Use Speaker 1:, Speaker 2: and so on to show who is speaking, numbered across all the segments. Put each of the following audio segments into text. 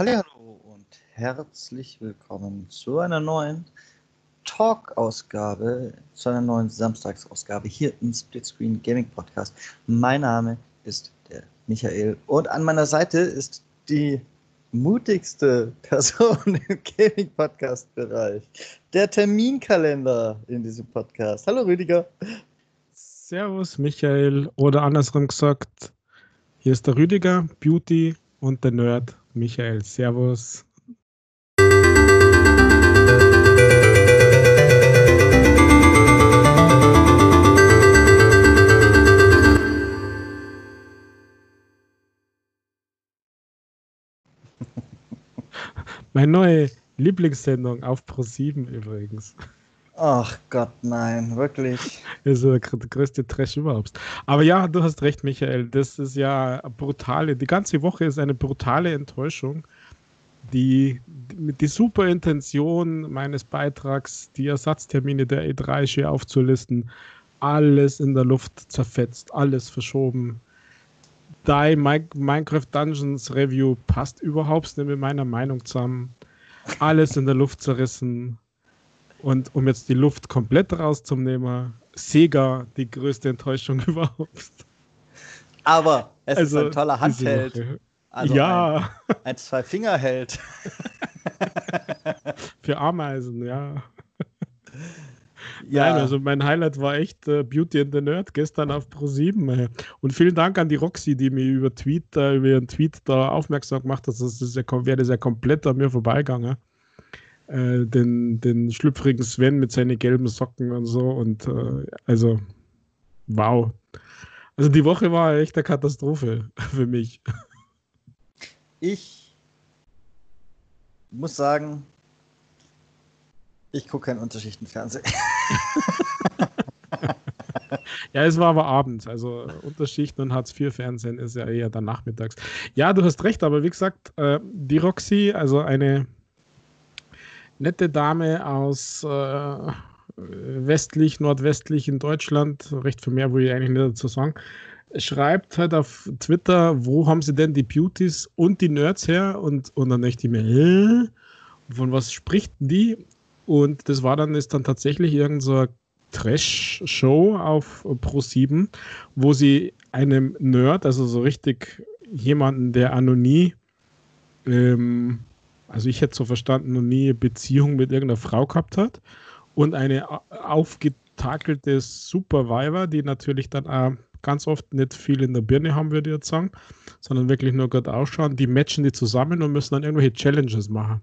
Speaker 1: Hallo und herzlich willkommen zu einer neuen Talk-Ausgabe, zu einer neuen Samstagsausgabe hier im Splitscreen Gaming Podcast. Mein Name ist der Michael und an meiner Seite ist die mutigste Person im Gaming Podcast Bereich, der Terminkalender in diesem Podcast. Hallo Rüdiger.
Speaker 2: Servus Michael oder andersrum gesagt, hier ist der Rüdiger, Beauty und der Nerd Michael. Servus. Meine neue Lieblingssendung auf Pro7 übrigens.
Speaker 1: Ach Gott, nein, wirklich.
Speaker 2: Das ist der größte Trash überhaupt. Aber ja, du hast recht, Michael. Das ist ja brutale. Die ganze Woche ist eine brutale Enttäuschung. Die, die, super Intention meines Beitrags, die Ersatztermine der E3 schwer aufzulisten, alles in der Luft zerfetzt, alles verschoben. Die Minecraft Dungeons Review passt überhaupt nicht mit meiner Meinung zusammen. Alles in der Luft zerrissen und um jetzt die Luft komplett rauszunehmen, Sega die größte Enttäuschung überhaupt.
Speaker 1: Aber es also, ist ein toller Handheld.
Speaker 2: Also ja.
Speaker 1: Ein, ein Zwei-Finger-Held.
Speaker 2: Für Ameisen, ja. Ja. Nein, also mein Highlight war echt äh, Beauty and the Nerd gestern auf Pro7. Äh. Und vielen Dank an die Roxy, die mir über Tweet, äh, über ihren Tweet da aufmerksam gemacht hat. Das ist ja, wäre ja komplett an mir vorbeigegangen äh, den, den schlüpfrigen Sven mit seinen gelben Socken und so. Und äh, also, wow. Also die Woche war echt eine Katastrophe für mich.
Speaker 1: Ich muss sagen, ich gucke keinen Unterschichtenfernsehen.
Speaker 2: ja, es war aber abends. Also Unterschichten und Hartz-IV-Fernsehen ist ja eher dann nachmittags. Ja, du hast recht, aber wie gesagt, äh, die Roxy, also eine nette Dame aus äh, westlich, nordwestlich in Deutschland, recht viel mehr, wo ich eigentlich nicht dazu sagen, schreibt halt auf Twitter, wo haben sie denn die Beauties und die Nerds her? Und, und dann dachte ich mir, äh, von was spricht die? Und das war dann, ist dann tatsächlich irgendeine so Trash-Show auf Pro7, wo sie einem Nerd, also so richtig jemanden, der anonym ähm, also ich hätte so verstanden, noch nie eine Beziehung mit irgendeiner Frau gehabt hat und eine aufgetakelte Supervivor, die natürlich dann auch ganz oft nicht viel in der Birne haben, würde ich jetzt sagen, sondern wirklich nur gut ausschauen. Die matchen die zusammen und müssen dann irgendwelche Challenges machen.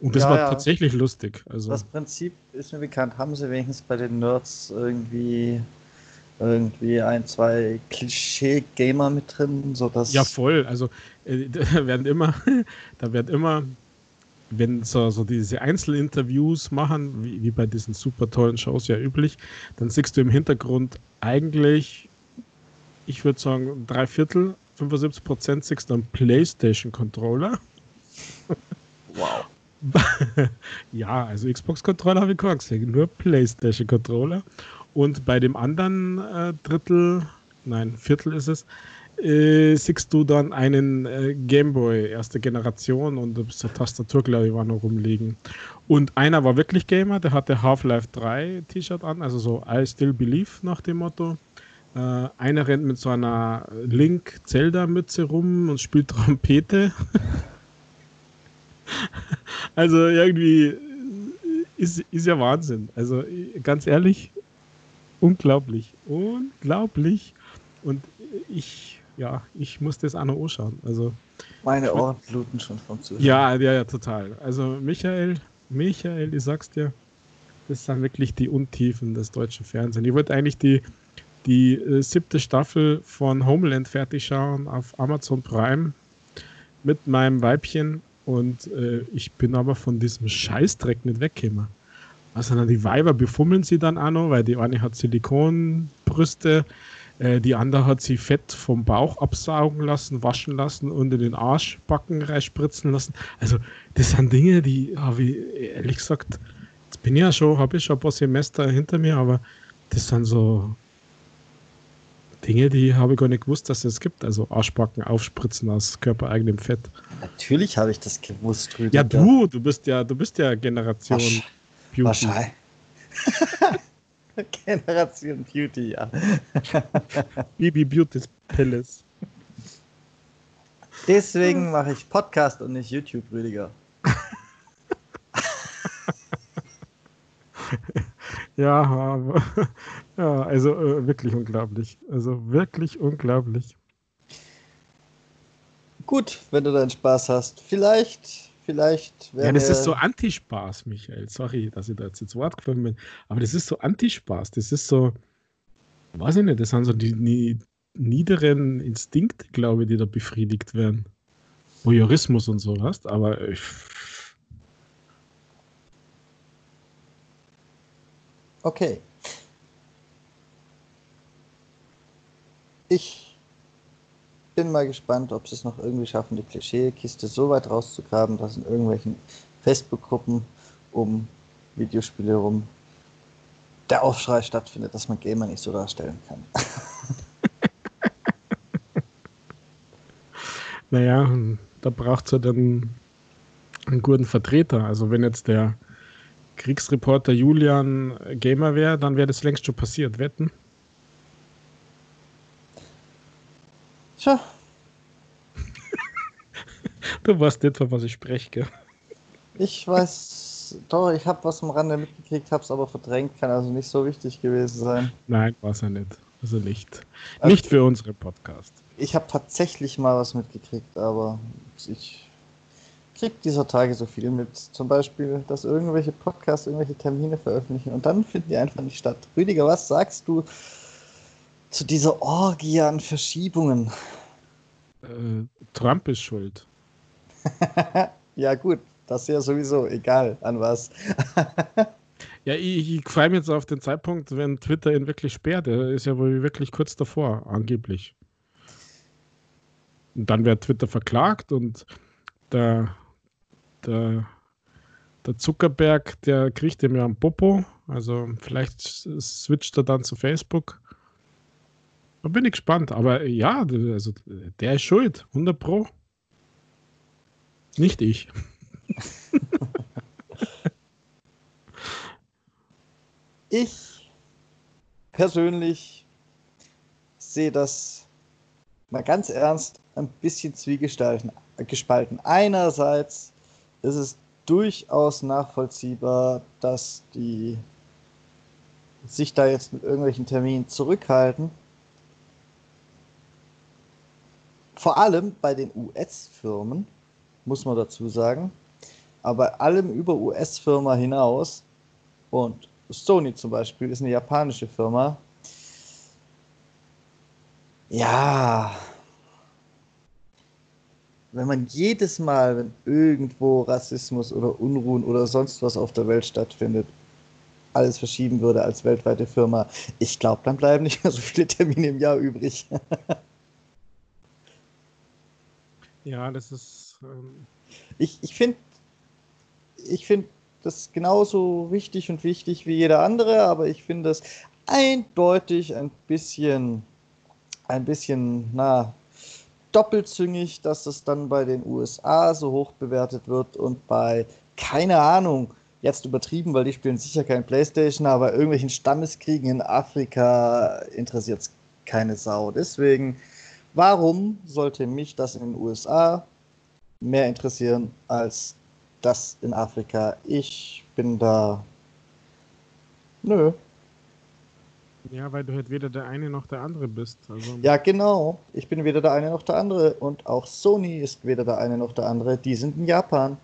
Speaker 2: Und das ja, war ja. tatsächlich lustig. Also.
Speaker 1: Das Prinzip ist mir bekannt. Haben sie wenigstens bei den Nerds irgendwie irgendwie ein, zwei Klischee-Gamer mit drin, sodass.
Speaker 2: Ja, voll. Also äh, da werden immer, da wird immer, wenn so, so diese Einzelinterviews machen, wie, wie bei diesen super tollen Shows ja üblich, dann siehst du im Hintergrund eigentlich, ich würde sagen, drei Viertel, 75 Prozent siehst du einen PlayStation-Controller.
Speaker 1: Wow.
Speaker 2: ja, also Xbox-Controller habe ich gar gesehen, nur PlayStation-Controller. Und bei dem anderen äh, Drittel, nein, Viertel ist es, äh, siehst du dann einen äh, Gameboy erste Generation und eine Tastatur, glaube ich, war noch rumliegen. Und einer war wirklich Gamer, der hatte Half-Life 3 T-Shirt an, also so I Still Believe nach dem Motto. Äh, einer rennt mit so einer Link-Zelda-Mütze rum und spielt Trompete. also irgendwie ist, ist ja Wahnsinn. Also ganz ehrlich, unglaublich, unglaublich. Und ich, ja, ich muss das auch noch anschauen. Also,
Speaker 1: Meine Ohren bluten schon vom Zuschauen.
Speaker 2: Ja, ja, ja, total. Also Michael, Michael, ich sag's dir, das sind wirklich die Untiefen des deutschen Fernsehens. Ich wollte eigentlich die, die äh, siebte Staffel von Homeland fertig schauen auf Amazon Prime mit meinem Weibchen und äh, ich bin aber von diesem Scheißdreck nicht weggekommen. Also die Weiber befummeln sie dann auch noch, weil die eine hat Silikonbrüste, äh, die andere hat sie Fett vom Bauch absaugen lassen, waschen lassen und in den Arschbacken reinspritzen lassen. Also das sind Dinge, die habe ich ehrlich gesagt, jetzt bin ich ja schon, habe ich schon ein paar Semester hinter mir, aber das sind so Dinge, die habe ich gar nicht gewusst, dass es gibt. Also Arschbacken aufspritzen aus körpereigenem Fett.
Speaker 1: Natürlich habe ich das gewusst,
Speaker 2: Rüdiger. Ja, du, du bist ja, du bist ja Generation
Speaker 1: Wasch Beauty. Wahrscheinlich. Generation Beauty, ja.
Speaker 2: Bibi Beauty's Palace.
Speaker 1: Deswegen mache ich Podcast und nicht YouTube, Rüdiger.
Speaker 2: ja, ja, also äh, wirklich unglaublich. Also wirklich unglaublich.
Speaker 1: Gut, wenn du deinen Spaß hast. Vielleicht, vielleicht.
Speaker 2: Ja, das ist so Antispaß, Michael. Sorry, dass ich da jetzt ins Wort gefallen bin. Aber das ist so Antispaß. Das ist so, weiß ich nicht, das sind so die, die niederen Instinkte, glaube ich, die da befriedigt werden. Voyeurismus und so, hast, aber ich,
Speaker 1: Okay. Ich bin mal gespannt, ob sie es noch irgendwie schaffen, die Klischeekiste so weit rauszugraben, dass in irgendwelchen Facebook-Gruppen um Videospiele herum der Aufschrei stattfindet, dass man Gamer nicht so darstellen kann.
Speaker 2: naja, da braucht es ja dann einen guten Vertreter. Also wenn jetzt der Kriegsreporter Julian Gamer wäre, dann wäre das längst schon passiert. Wetten?
Speaker 1: Tja.
Speaker 2: du weißt nicht, von was ich spreche, gell?
Speaker 1: Ich weiß, doch, ich habe was am Rande mitgekriegt, habe es aber verdrängt, kann also nicht so wichtig gewesen sein.
Speaker 2: Nein, war es ja nicht. Also nicht. Also nicht für unsere Podcast.
Speaker 1: Ich habe tatsächlich mal was mitgekriegt, aber ich kriegt dieser Tage so viel mit. Zum Beispiel, dass irgendwelche Podcasts irgendwelche Termine veröffentlichen und dann finden die einfach nicht statt. Rüdiger, was sagst du zu dieser Orgie an Verschiebungen?
Speaker 2: Äh, Trump ist schuld.
Speaker 1: ja, gut, das ist ja sowieso egal an was.
Speaker 2: ja, ich, ich freue mich jetzt auf den Zeitpunkt, wenn Twitter ihn wirklich sperrt. Er ist ja wohl wirklich kurz davor, angeblich. Und dann wird Twitter verklagt und der der, der Zuckerberg, der kriegt ihm ja einen Popo. Also vielleicht switcht er dann zu Facebook. Da bin ich gespannt. Aber ja, also der ist schuld. 100 Pro. Nicht ich.
Speaker 1: ich persönlich sehe das mal ganz ernst ein bisschen zwiegespalten. Einerseits ist es durchaus nachvollziehbar, dass die sich da jetzt mit irgendwelchen Terminen zurückhalten. Vor allem bei den US-Firmen, muss man dazu sagen. Aber bei allem über US-Firma hinaus, und Sony zum Beispiel ist eine japanische Firma, ja, wenn man jedes Mal, wenn irgendwo Rassismus oder Unruhen oder sonst was auf der Welt stattfindet, alles verschieben würde als weltweite Firma, ich glaube, dann bleiben nicht mehr so viele Termine im Jahr übrig.
Speaker 2: ja, das ist. Ähm
Speaker 1: ich ich finde ich find das genauso wichtig und wichtig wie jeder andere, aber ich finde das eindeutig ein bisschen, ein bisschen, na, doppelzüngig, dass es dann bei den USA so hoch bewertet wird und bei, keine Ahnung, jetzt übertrieben, weil die spielen sicher kein Playstation, aber irgendwelchen Stammeskriegen in Afrika interessiert es keine Sau. Deswegen, warum sollte mich das in den USA mehr interessieren als das in Afrika? Ich bin da. Nö,
Speaker 2: ja, weil du halt weder der eine noch der andere bist.
Speaker 1: Also ja, genau. Ich bin weder der eine noch der andere. Und auch Sony ist weder der eine noch der andere. Die sind in Japan.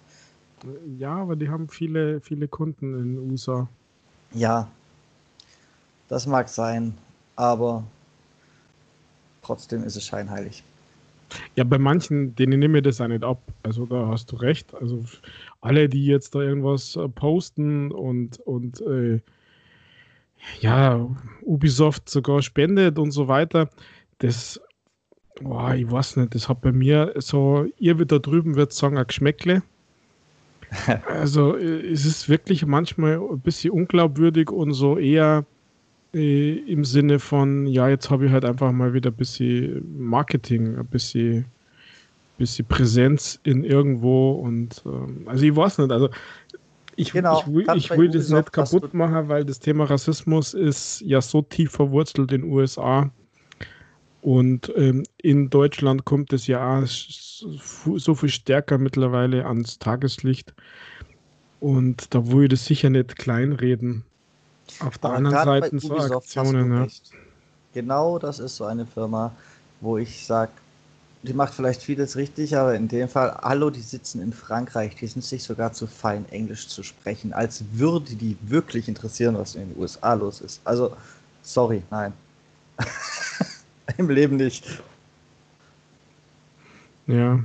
Speaker 2: Ja, aber die haben viele, viele Kunden in den USA.
Speaker 1: Ja, das mag sein. Aber trotzdem ist es scheinheilig.
Speaker 2: Ja, bei manchen, denen nehme ich das auch nicht ab. Also da hast du recht. Also alle, die jetzt da irgendwas äh, posten und, und äh, ja, Ubisoft sogar spendet und so weiter, das, boah, ich weiß nicht, das hat bei mir so, ihr wieder drüben wird sagen, ein Geschmäckle. Also es ist wirklich manchmal ein bisschen unglaubwürdig und so eher, äh, im Sinne von, ja, jetzt habe ich halt einfach mal wieder ein bisschen Marketing, ein bisschen, bisschen Präsenz in irgendwo und ähm, also ich weiß nicht, also ich, genau, ich, will, ich will das nicht kaputt machen, weil das Thema Rassismus ist ja so tief verwurzelt in den USA. Und ähm, in Deutschland kommt es ja so viel stärker mittlerweile ans Tageslicht. Und da will ich das sicher nicht kleinreden. Auf der Aber anderen Seite so Aktionen. Ja.
Speaker 1: Genau das ist so eine Firma, wo ich sage, die macht vielleicht vieles richtig, aber in dem Fall, hallo, die sitzen in Frankreich, die sind sich sogar zu fein, Englisch zu sprechen, als würde die wirklich interessieren, was in den USA los ist. Also, sorry, nein. Im Leben nicht.
Speaker 2: Ja.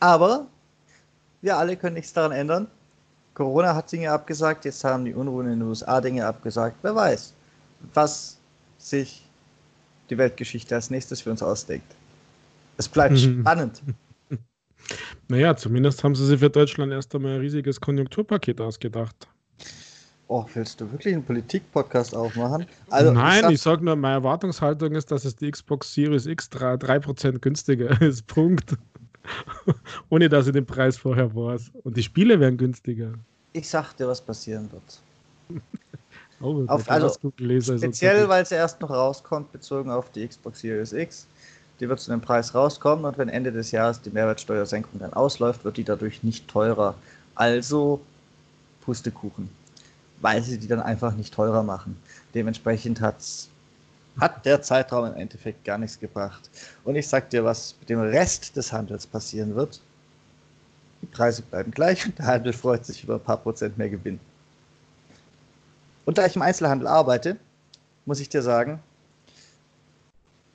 Speaker 1: Aber wir alle können nichts daran ändern. Corona hat Dinge abgesagt, jetzt haben die Unruhen in den USA Dinge abgesagt. Wer weiß, was sich die Weltgeschichte als nächstes für uns ausdenkt. Es bleibt spannend.
Speaker 2: Naja, zumindest haben sie sich für Deutschland erst einmal ein riesiges Konjunkturpaket ausgedacht.
Speaker 1: Oh, willst du wirklich einen Politik-Podcast aufmachen?
Speaker 2: Also, Nein, ich, sag, nur, meine Erwartungshaltung ist, dass es die Xbox Series X 3%, 3 günstiger ist. Punkt. Ohne dass ich den Preis vorher weiß. Und die Spiele werden günstiger.
Speaker 1: Ich sag dir, was passieren wird. Oh, auf, also, speziell, weil es erst noch rauskommt, bezogen auf die Xbox Series X. Die wird zu dem Preis rauskommen und wenn Ende des Jahres die Mehrwertsteuersenkung dann ausläuft, wird die dadurch nicht teurer. Also Pustekuchen. Weil sie die dann einfach nicht teurer machen. Dementsprechend hat's, hat der Zeitraum im Endeffekt gar nichts gebracht. Und ich sag dir, was mit dem Rest des Handels passieren wird. Die Preise bleiben gleich und der Handel freut sich über ein paar Prozent mehr Gewinn. Und da ich im Einzelhandel arbeite, muss ich dir sagen,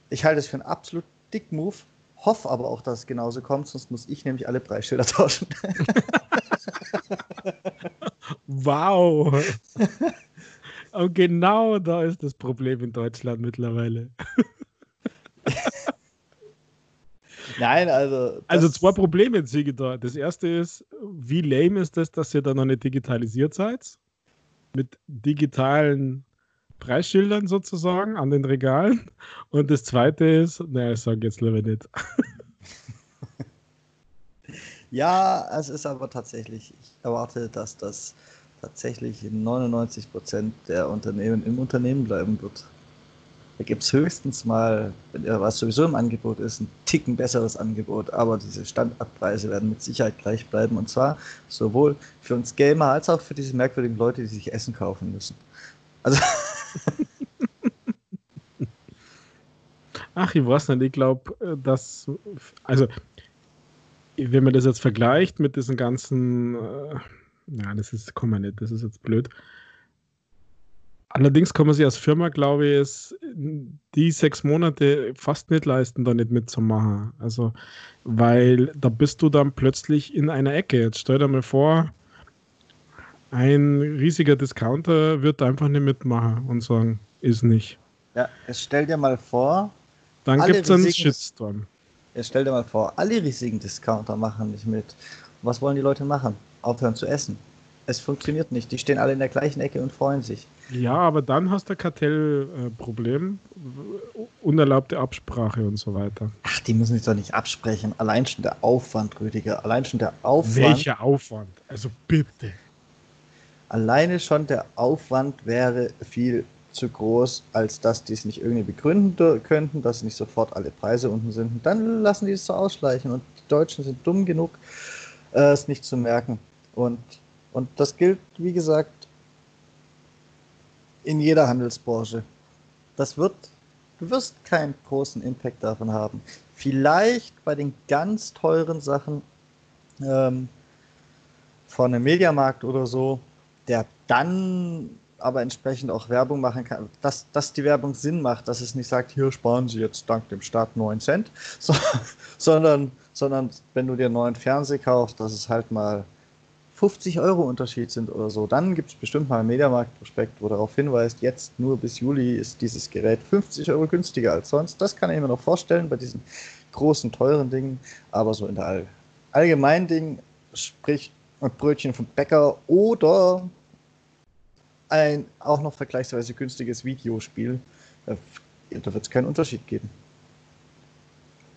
Speaker 1: ich halte es für einen absolut dick Move, hoffe aber auch, dass es genauso kommt, sonst muss ich nämlich alle Preisschilder tauschen.
Speaker 2: wow. Und genau da ist das Problem in Deutschland mittlerweile.
Speaker 1: Nein, also.
Speaker 2: Also zwei Probleme ich da. Das erste ist, wie lame ist das, dass ihr da noch nicht digitalisiert seid? mit digitalen Preisschildern sozusagen an den Regalen. Und das zweite ist, naja, ich sage jetzt lieber nicht.
Speaker 1: ja, es ist aber tatsächlich, ich erwarte, dass das tatsächlich 99 Prozent der Unternehmen im Unternehmen bleiben wird. Da gibt es höchstens mal, was sowieso im Angebot ist, ein Ticken besseres Angebot, aber diese Standardpreise werden mit Sicherheit gleich bleiben und zwar sowohl für uns Gamer als auch für diese merkwürdigen Leute, die sich Essen kaufen müssen. Also.
Speaker 2: Ach, ich weiß nicht, ich glaube, dass, also, wenn man das jetzt vergleicht mit diesen ganzen, äh, ja, das ist, komm mal nicht, das ist jetzt blöd, Allerdings kann man sich als Firma, glaube ich, es die sechs Monate fast nicht leisten, da nicht mitzumachen. Also, weil da bist du dann plötzlich in einer Ecke. Jetzt stell dir mal vor, ein riesiger Discounter wird einfach nicht mitmachen und sagen, ist nicht.
Speaker 1: Ja, jetzt stell dir mal vor.
Speaker 2: Dann gibt es einen Shitstorm.
Speaker 1: Jetzt stell dir mal vor, alle riesigen Discounter machen nicht mit. Was wollen die Leute machen? Aufhören zu essen. Es funktioniert nicht. Die stehen alle in der gleichen Ecke und freuen sich.
Speaker 2: Ja, aber dann hast du Kartellproblem, äh, unerlaubte Absprache und so weiter.
Speaker 1: Ach, die müssen sich doch nicht absprechen. Allein schon der Aufwand, Rüdiger. Allein schon der Aufwand.
Speaker 2: Welcher Aufwand? Also bitte.
Speaker 1: Alleine schon der Aufwand wäre viel zu groß, als dass die es nicht irgendwie begründen könnten, dass nicht sofort alle Preise unten sind. Und dann lassen die es so ausschleichen. Und die Deutschen sind dumm genug, äh, es nicht zu merken. Und, und das gilt, wie gesagt, in jeder Handelsbranche. Das wird, du wirst keinen großen Impact davon haben. Vielleicht bei den ganz teuren Sachen ähm, von einem Mediamarkt oder so, der dann aber entsprechend auch Werbung machen kann, dass, dass die Werbung Sinn macht, dass es nicht sagt, hier sparen Sie jetzt dank dem Staat 9 Cent, so, sondern, sondern wenn du dir einen neuen Fernseher kaufst, dass es halt mal 50 Euro Unterschied sind oder so, dann gibt es bestimmt mal ein Mediamarkt-Prospekt, wo darauf hinweist, jetzt nur bis Juli ist dieses Gerät 50 Euro günstiger als sonst. Das kann ich mir noch vorstellen bei diesen großen, teuren Dingen, aber so in der All allgemeinen Dingen spricht und Brötchen vom Bäcker oder ein auch noch vergleichsweise günstiges Videospiel. Äh, da wird es keinen Unterschied geben.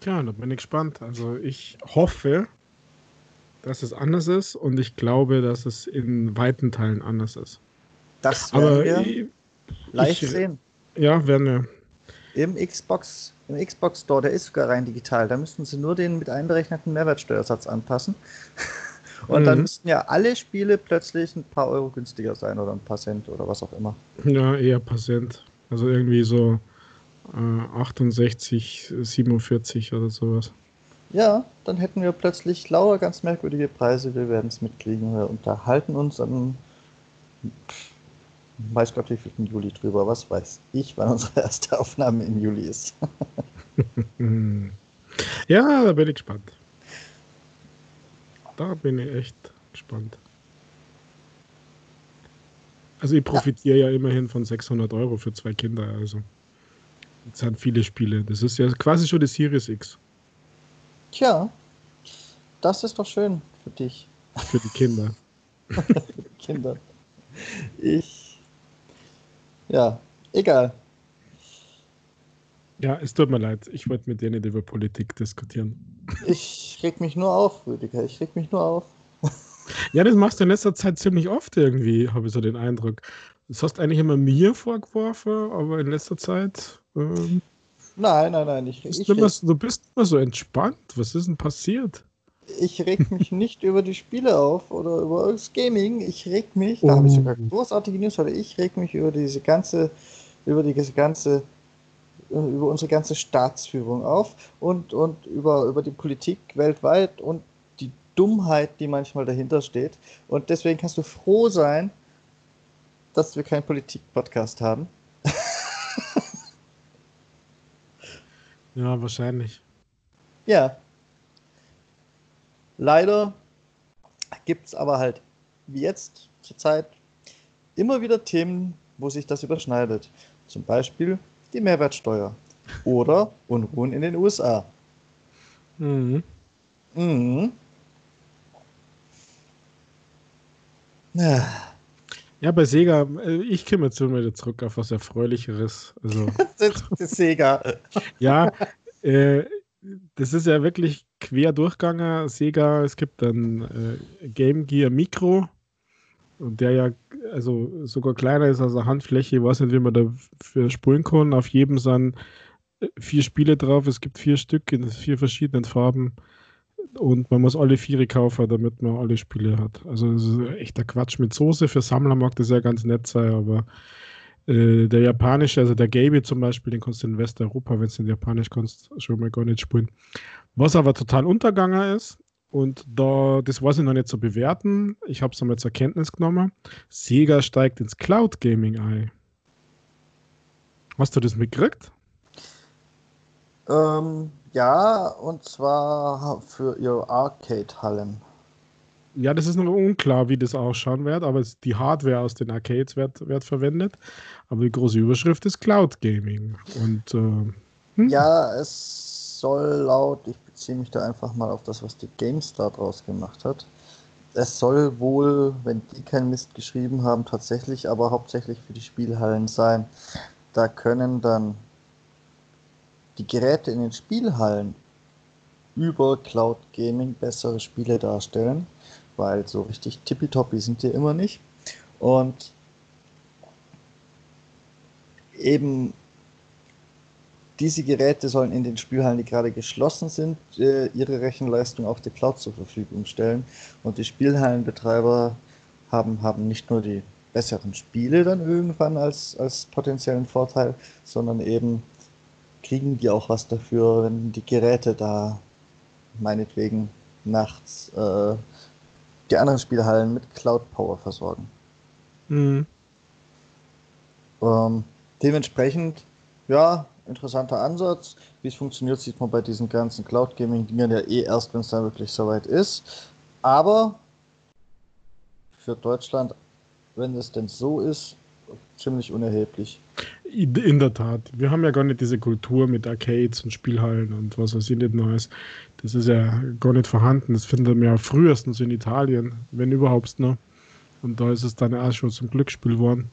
Speaker 2: Tja, da bin ich gespannt. Also ich hoffe, dass es anders ist und ich glaube, dass es in weiten Teilen anders ist.
Speaker 1: Das werden Aber wir ich, leicht
Speaker 2: ich,
Speaker 1: sehen.
Speaker 2: Ja, werden wir.
Speaker 1: Im Xbox, im Xbox Store, der ist sogar rein digital. Da müssten sie nur den mit einberechneten Mehrwertsteuersatz anpassen. Und mhm. dann müssten ja alle Spiele plötzlich ein paar Euro günstiger sein oder ein paar Cent oder was auch immer.
Speaker 2: Ja, eher ein paar Cent. Also irgendwie so äh, 68, 47 oder sowas.
Speaker 1: Ja, dann hätten wir plötzlich lauter ganz merkwürdige Preise. Wir werden es mitkriegen. Wir unterhalten uns am weiß Gott wie viel Juli drüber. Was weiß ich, wann unsere erste Aufnahme im Juli ist.
Speaker 2: ja, da bin ich gespannt. Da bin ich echt gespannt. Also ich profitiere ja. ja immerhin von 600 Euro für zwei Kinder. Also das sind viele Spiele. Das ist ja quasi schon die Series X.
Speaker 1: Tja, das ist doch schön für dich.
Speaker 2: Für die Kinder.
Speaker 1: Kinder. Ich. Ja, egal.
Speaker 2: Ja, es tut mir leid. Ich wollte mit dir nicht über Politik diskutieren.
Speaker 1: Ich reg mich nur auf, Rüdiger. Ich reg mich nur auf.
Speaker 2: Ja, das machst du in letzter Zeit ziemlich oft irgendwie, habe ich so den Eindruck. Das hast du eigentlich immer mir vorgeworfen, aber in letzter Zeit. Ähm,
Speaker 1: nein, nein, nein. Ich,
Speaker 2: ich, immer, du bist immer so entspannt. Was ist denn passiert?
Speaker 1: Ich reg mich nicht über die Spiele auf oder über das Gaming. Ich reg mich, oh. da habe ich sogar großartige News, oder ich reg mich über diese ganze, über die ganze über unsere ganze Staatsführung auf und, und über, über die Politik weltweit und die Dummheit, die manchmal dahinter steht. Und deswegen kannst du froh sein, dass wir keinen Politik-Podcast haben.
Speaker 2: Ja, wahrscheinlich.
Speaker 1: Ja. Leider gibt es aber halt wie jetzt zur Zeit immer wieder Themen, wo sich das überschneidet. Zum Beispiel die Mehrwertsteuer oder Unruhen in den USA. Mhm. Mhm.
Speaker 2: Ja. Ja, bei Sega, äh, ich komme jetzt wieder zurück auf was Erfreulicheres. Also,
Speaker 1: das Sega.
Speaker 2: ja, äh, das ist ja wirklich quer durchgegangen. Sega, es gibt dann äh, Game Gear Micro, der ja also sogar kleiner ist als eine Handfläche. Ich weiß nicht, wie man da für spulen kann. Auf jedem sind äh, vier Spiele drauf. Es gibt vier Stück in vier verschiedenen Farben. Und man muss alle vier kaufen, damit man alle Spiele hat. Also das ist echter Quatsch mit Soße. Für Sammler mag das ja ganz nett sein, aber äh, der japanische, also der Gaby zum Beispiel, den kannst du in Westeuropa, wenn du in Japanisch kannst, schon mal gar nicht spielen. Was aber total untergegangen ist, und da, das weiß ich noch nicht zu bewerten. Ich habe es einmal zur Kenntnis genommen. Sega steigt ins Cloud Gaming ein. Hast du das mitgekriegt?
Speaker 1: Ähm, ja, und zwar für ihre Arcade-Hallen.
Speaker 2: Ja, das ist noch unklar, wie das ausschauen wird, aber die Hardware aus den Arcades wird, wird verwendet. Aber die große Überschrift ist Cloud Gaming. Und äh,
Speaker 1: hm? ja, es soll laut, ich beziehe mich da einfach mal auf das, was die GameStar draus gemacht hat. Es soll wohl, wenn die keinen Mist geschrieben haben, tatsächlich aber hauptsächlich für die Spielhallen sein. Da können dann die Geräte in den Spielhallen über Cloud Gaming bessere Spiele darstellen, weil so richtig tippitoppi sind die immer nicht. Und eben diese Geräte sollen in den Spielhallen, die gerade geschlossen sind, äh, ihre Rechenleistung auf die Cloud zur Verfügung stellen. Und die Spielhallenbetreiber haben, haben nicht nur die besseren Spiele dann irgendwann als, als potenziellen Vorteil, sondern eben kriegen die auch was dafür, wenn die Geräte da meinetwegen nachts äh, die anderen Spielhallen mit Cloud Power versorgen. Mhm. Ähm, dementsprechend, ja, interessanter Ansatz. Wie es funktioniert, sieht man bei diesen ganzen Cloud Gaming-Dingern ja eh erst, wenn es dann wirklich soweit ist. Aber für Deutschland, wenn es denn so ist, ziemlich unerheblich.
Speaker 2: In der Tat. Wir haben ja gar nicht diese Kultur mit Arcades und Spielhallen und was weiß ich nicht Neues. Das ist ja gar nicht vorhanden. Das findet man ja frühestens in Italien, wenn überhaupt noch. Und da ist es dann auch schon zum Glücksspiel geworden.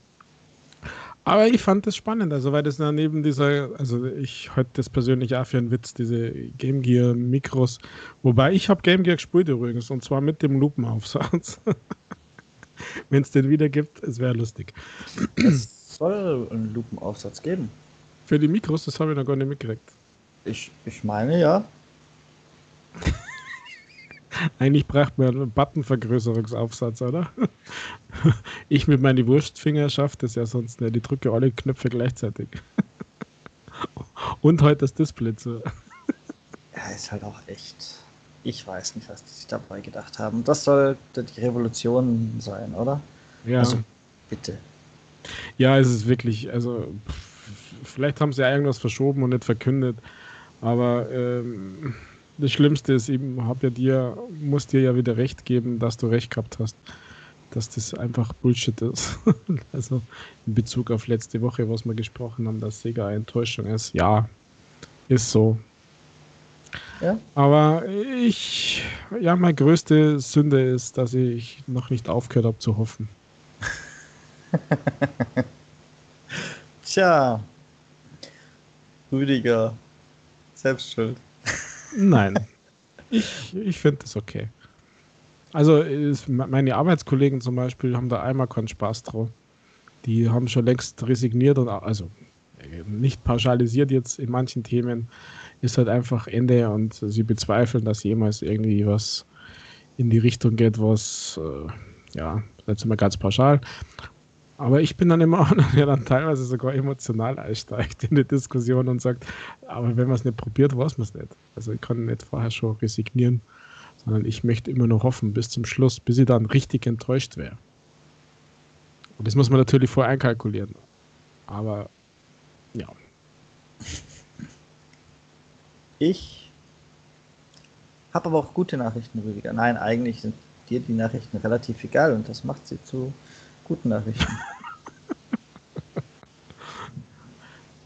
Speaker 2: Aber ich fand das spannend, also weil das neben dieser, also ich halte das persönlich auch für einen Witz, diese Game Gear Mikros. Wobei ich habe Game Gear gespielt übrigens und zwar mit dem Lupenaufsatz. Wenn es den wieder gibt, es wäre lustig.
Speaker 1: Es soll einen Lupenaufsatz geben.
Speaker 2: Für die Mikros, das habe ich noch gar nicht mitgekriegt.
Speaker 1: Ich, ich meine ja.
Speaker 2: Eigentlich braucht man einen Buttonvergrößerungsaufsatz, oder? Ich mit meinen Wurstfinger schaffe das ja sonst nicht. Ich drücke alle Knöpfe gleichzeitig. Und heute das Display zu.
Speaker 1: Ja, ist halt auch echt. Ich weiß nicht, was die sich dabei gedacht haben. Das sollte die Revolution sein, oder?
Speaker 2: Ja.
Speaker 1: Also, bitte.
Speaker 2: Ja, es ist wirklich, also vielleicht haben sie ja irgendwas verschoben und nicht verkündet, aber ähm, das Schlimmste ist eben, hab ja dir, muss dir ja wieder recht geben, dass du recht gehabt hast, dass das einfach Bullshit ist. also in Bezug auf letzte Woche, was wir gesprochen haben, dass Sega eine Enttäuschung ist. Ja, ist so.
Speaker 1: Ja.
Speaker 2: Aber ich, ja, meine größte Sünde ist, dass ich noch nicht aufgehört habe zu hoffen.
Speaker 1: Tja. Rüdiger. Selbst schuld.
Speaker 2: Nein. Ich, ich finde das okay. Also ist, meine Arbeitskollegen zum Beispiel haben da einmal keinen Spaß drauf. Die haben schon längst resigniert und also nicht pauschalisiert jetzt in manchen Themen, ist halt einfach Ende und sie bezweifeln, dass jemals irgendwie was in die Richtung geht, was äh, ja, jetzt immer ganz pauschal. Aber ich bin dann immer auch der dann teilweise sogar emotional einsteigt in die Diskussion und sagt, aber wenn man es nicht probiert, weiß man es nicht. Also ich kann nicht vorher schon resignieren, sondern ich möchte immer noch hoffen bis zum Schluss, bis ich dann richtig enttäuscht wäre. Und das muss man natürlich vorher einkalkulieren. Aber ja.
Speaker 1: Ich habe aber auch gute Nachrichten, Rüdiger. Nein, eigentlich sind dir die Nachrichten relativ egal und das macht sie zu guten Nachrichten.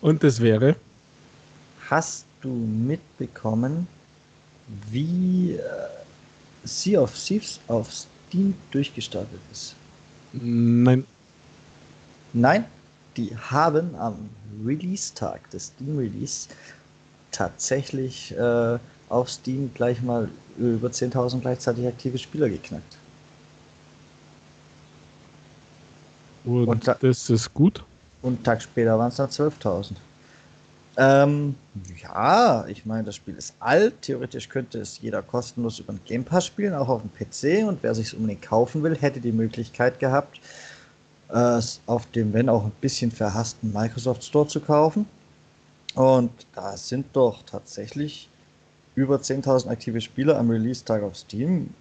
Speaker 2: Und das wäre?
Speaker 1: Hast du mitbekommen, wie äh, Sea of Thieves auf Steam durchgestartet ist?
Speaker 2: Nein.
Speaker 1: Nein, die haben am Release-Tag des Steam-Release tatsächlich äh, auf Steam gleich mal über 10.000 gleichzeitig aktive Spieler geknackt.
Speaker 2: Und,
Speaker 1: Und
Speaker 2: das ist gut?
Speaker 1: Und einen Tag später waren es dann 12.000. Ähm, ja, ich meine, das Spiel ist alt. Theoretisch könnte es jeder kostenlos über den Game Pass spielen, auch auf dem PC. Und wer sich es unbedingt kaufen will, hätte die Möglichkeit gehabt, es auf dem, wenn auch ein bisschen verhassten Microsoft Store zu kaufen. Und da sind doch tatsächlich über 10.000 aktive Spieler am Release-Tag auf Steam.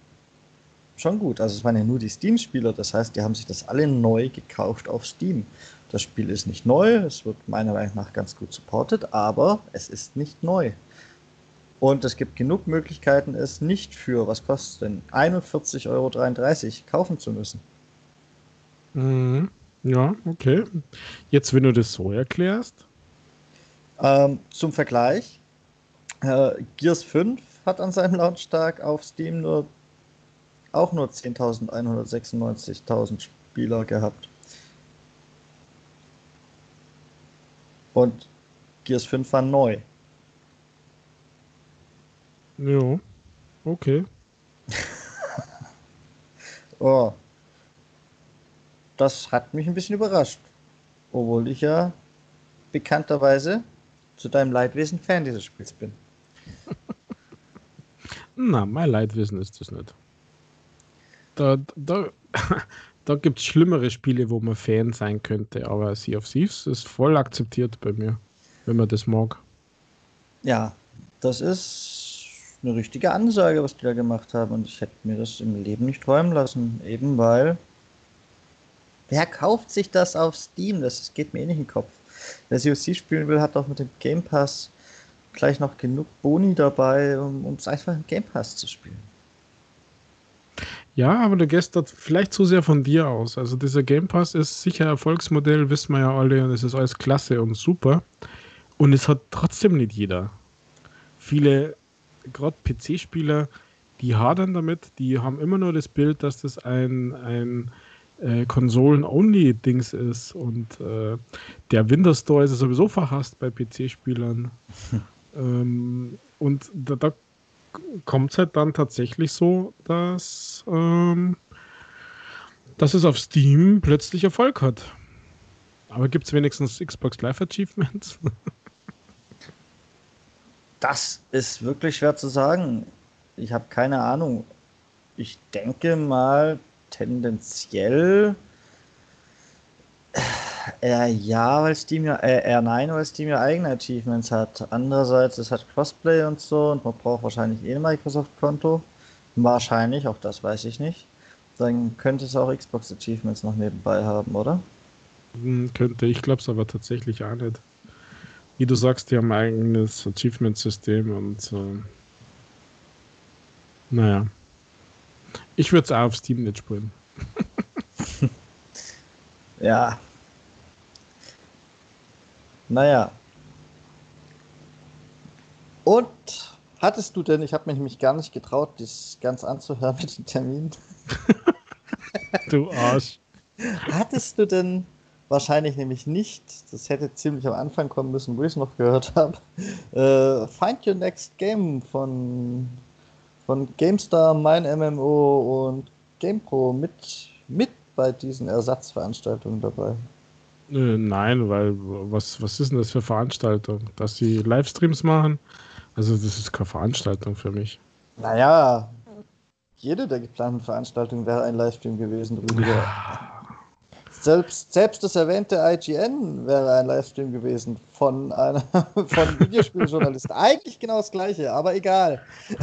Speaker 1: Schon gut. Also es waren ja nur die Steam-Spieler. Das heißt, die haben sich das alle neu gekauft auf Steam. Das Spiel ist nicht neu, es wird meiner Meinung nach ganz gut supportet, aber es ist nicht neu. Und es gibt genug Möglichkeiten, es nicht für, was kostet denn, 41,33 Euro kaufen zu müssen.
Speaker 2: Mhm. Ja, okay. Jetzt, wenn du das so erklärst.
Speaker 1: Ähm, zum Vergleich, äh, Gears 5 hat an seinem Launchtag auf Steam nur auch nur 10.196.000 Spieler gehabt. Und Gears 5 war neu.
Speaker 2: Ja, okay.
Speaker 1: oh. Das hat mich ein bisschen überrascht. Obwohl ich ja bekannterweise zu deinem Leidwesen Fan dieses Spiels bin.
Speaker 2: Na, mein Leidwesen ist das nicht. Da, da, da gibt es schlimmere Spiele, wo man Fan sein könnte, aber Sea of Thieves ist voll akzeptiert bei mir, wenn man das mag.
Speaker 1: Ja, das ist eine richtige Ansage, was die da gemacht haben und ich hätte mir das im Leben nicht träumen lassen, eben weil wer kauft sich das auf Steam? Das geht mir eh nicht in den Kopf. Wer COC spielen will, hat auch mit dem Game Pass gleich noch genug Boni dabei, um es einfach im Game Pass zu spielen.
Speaker 2: Ja, aber du gehst dort vielleicht zu sehr von dir aus. Also dieser Game Pass ist sicher Erfolgsmodell, wissen wir ja alle, und es ist alles klasse und super. Und es hat trotzdem nicht jeder. Viele, gerade PC-Spieler, die hadern damit, die haben immer nur das Bild, dass das ein, ein äh, Konsolen-Only-Dings ist und äh, der Windows Store ist sowieso verhasst bei PC-Spielern. ähm, und da, da kommt es halt dann tatsächlich so, dass, ähm, dass es auf Steam plötzlich Erfolg hat. Aber gibt es wenigstens Xbox Live Achievements?
Speaker 1: das ist wirklich schwer zu sagen. Ich habe keine Ahnung. Ich denke mal tendenziell eher ja, weil Steam ja, äh, eher nein, weil Steam ja eigene Achievements hat. Andererseits, es hat Crossplay und so und man braucht wahrscheinlich eh ein Microsoft-Konto. Wahrscheinlich, auch das weiß ich nicht. Dann könnte es auch Xbox Achievements noch nebenbei haben, oder?
Speaker 2: Hm, könnte, ich glaube es aber tatsächlich auch nicht. Wie du sagst, die haben ein eigenes Achievement-System und äh, naja. Ich würde es auch auf Steam nicht spielen.
Speaker 1: ja, naja. Und hattest du denn, ich habe mich nämlich gar nicht getraut, das ganz anzuhören mit dem Termin.
Speaker 2: du Arsch.
Speaker 1: Hattest du denn wahrscheinlich nämlich nicht, das hätte ziemlich am Anfang kommen müssen, wo ich es noch gehört habe, äh, Find Your Next Game von, von GameStar, mein MMO und GamePro mit, mit bei diesen Ersatzveranstaltungen dabei?
Speaker 2: Äh, nein, weil was, was ist denn das für Veranstaltung? Dass sie Livestreams machen? Also das ist keine Veranstaltung für mich.
Speaker 1: Naja, jede der geplanten Veranstaltungen wäre ein Livestream gewesen, Rüdiger. Selbst, selbst das erwähnte IGN wäre ein Livestream gewesen von einer von Videospieljournalisten. Eigentlich genau das gleiche, aber egal.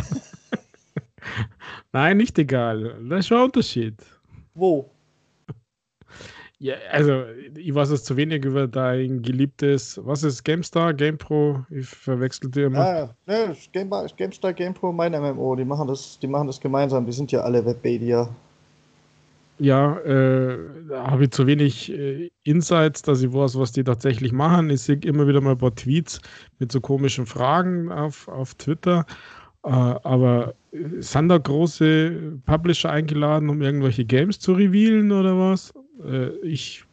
Speaker 2: Nein, nicht egal. Das ist schon ein Unterschied.
Speaker 1: Wo?
Speaker 2: Ja, also ich weiß es zu wenig über dein geliebtes, was ist GameStar, GamePro? Ich verwechsel die immer.
Speaker 1: Ah, ne, Game, GameStar, GamePro, mein MMO, die machen das, die machen das gemeinsam, die sind ja alle Webmedia.
Speaker 2: Ja, äh, da habe ich zu wenig äh, Insights, dass ich weiß, was die tatsächlich machen. Ich sehe immer wieder mal ein paar Tweets mit so komischen Fragen auf, auf Twitter. Äh, aber sind da große Publisher eingeladen, um irgendwelche Games zu revealen oder was? Äh, ich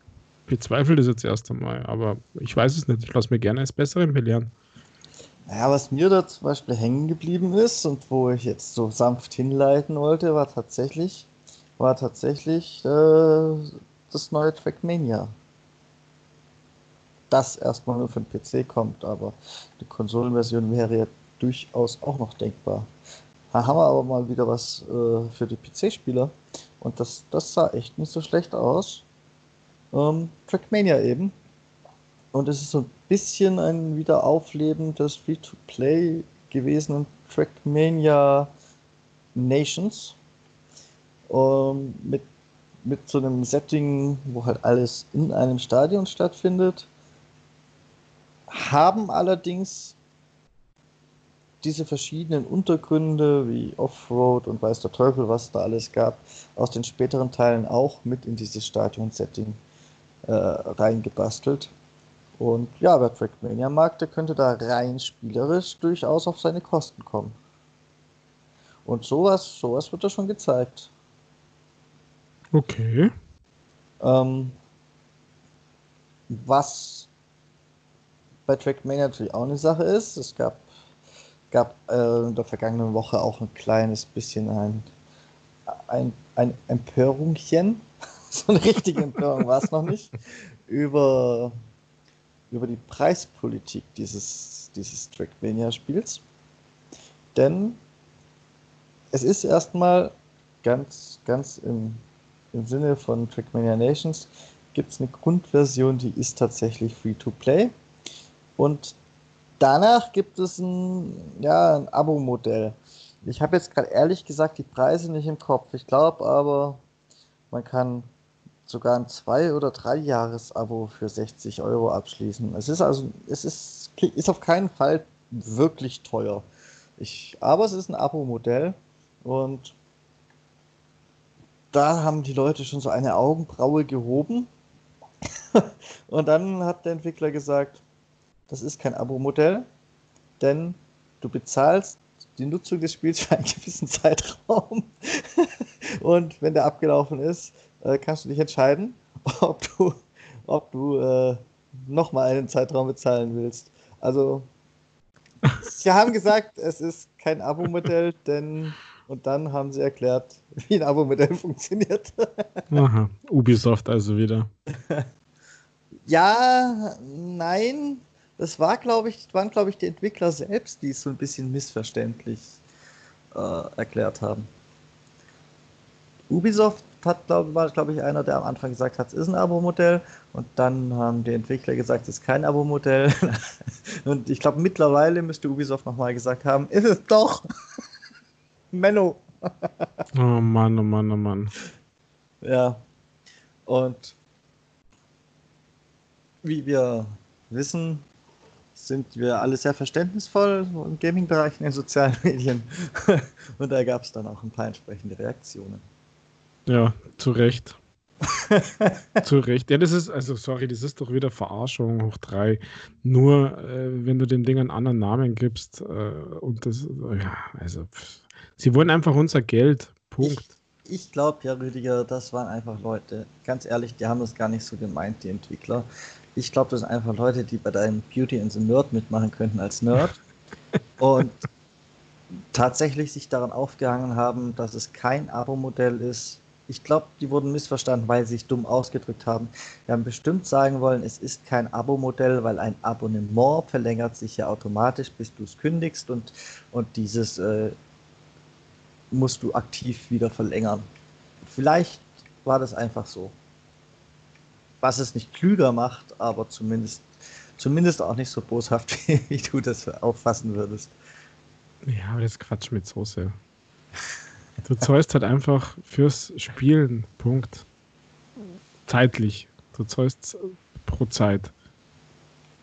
Speaker 2: bezweifle das jetzt erst einmal, aber ich weiß es nicht. Ich lasse mir gerne als Besseren belehren.
Speaker 1: Naja, was mir da zum Beispiel hängen geblieben ist und wo ich jetzt so sanft hinleiten wollte, war tatsächlich, war tatsächlich äh, das neue Trackmania. Das erstmal nur für den PC kommt, aber die Konsolenversion wäre ja durchaus auch noch denkbar. Da haben wir aber mal wieder was äh, für die PC-Spieler. Und das, das sah echt nicht so schlecht aus. Ähm, Trackmania eben. Und es ist so ein bisschen ein Wiederaufleben des Free-to-Play gewesenen Trackmania Nations. Ähm, mit, mit so einem Setting, wo halt alles in einem Stadion stattfindet. Haben allerdings diese verschiedenen Untergründe wie Offroad und weiß der Teufel, was da alles gab, aus den späteren Teilen auch mit in dieses Stadion-Setting äh, reingebastelt. Und ja, wer Trackmania mag, der könnte da rein spielerisch durchaus auf seine Kosten kommen. Und sowas, sowas wird da schon gezeigt.
Speaker 2: Okay.
Speaker 1: Ähm, was bei Trackmania natürlich auch eine Sache ist, es gab gab äh, in der vergangenen Woche auch ein kleines bisschen ein, ein, ein Empörungchen, so eine richtige Empörung war es noch nicht, über, über die Preispolitik dieses, dieses Trackmania-Spiels. Denn es ist erstmal ganz, ganz im, im Sinne von Trackmania Nations, gibt es eine Grundversion, die ist tatsächlich free-to-play. Und Danach gibt es ein, ja, ein Abo-Modell. Ich habe jetzt gerade ehrlich gesagt die Preise nicht im Kopf. Ich glaube aber, man kann sogar ein zwei- oder drei Jahres-Abo für 60 Euro abschließen. Es ist also, es ist, ist auf keinen Fall wirklich teuer. Ich, aber es ist ein Abo-Modell und da haben die Leute schon so eine Augenbraue gehoben. und dann hat der Entwickler gesagt, das ist kein Abo-Modell, denn du bezahlst die Nutzung des Spiels für einen gewissen Zeitraum. und wenn der abgelaufen ist, äh, kannst du dich entscheiden, ob du, ob du äh, nochmal einen Zeitraum bezahlen willst. Also, sie haben gesagt, es ist kein Abo-Modell, denn und dann haben sie erklärt, wie ein Abo-Modell funktioniert.
Speaker 2: Aha, Ubisoft also wieder.
Speaker 1: Ja, nein. Das war, glaube ich, waren, glaube ich, die Entwickler selbst, die es so ein bisschen missverständlich äh, erklärt haben. Ubisoft hat, glaub, war, glaube ich, einer, der am Anfang gesagt hat, es ist ein Abo-Modell. Und dann haben die Entwickler gesagt, es ist kein Abo-Modell. und ich glaube, mittlerweile müsste Ubisoft nochmal gesagt haben, ist es doch. Menno.
Speaker 2: oh Mann, oh Mann, oh Mann.
Speaker 1: Ja. Und wie wir wissen, sind wir alle sehr verständnisvoll im Gaming-Bereich, in den sozialen Medien. Und da gab es dann auch ein paar entsprechende Reaktionen.
Speaker 2: Ja, zu Recht. zu Recht. Ja, das ist, also sorry, das ist doch wieder Verarschung hoch drei. Nur äh, wenn du dem Ding einen anderen Namen gibst äh, und das, ja, also pff. Sie wollen einfach unser Geld. Punkt.
Speaker 1: Ich, ich glaube ja, Rüdiger, das waren einfach Leute, ganz ehrlich, die haben das gar nicht so gemeint, die Entwickler. Ich glaube, das sind einfach Leute, die bei deinem Beauty and the Nerd mitmachen könnten als Nerd. und tatsächlich sich daran aufgehangen haben, dass es kein Abo-Modell ist. Ich glaube, die wurden missverstanden, weil sie sich dumm ausgedrückt haben. Wir haben bestimmt sagen wollen, es ist kein Abo-Modell, weil ein Abonnement verlängert sich ja automatisch, bis du es kündigst und, und dieses äh, musst du aktiv wieder verlängern. Vielleicht war das einfach so. Was es nicht klüger macht, aber zumindest, zumindest auch nicht so boshaft, wie du das auffassen würdest.
Speaker 2: Ja, aber das ist Quatsch mit Soße. Du zahlst halt einfach fürs Spielen, Punkt. Zeitlich. Du zahlst pro Zeit.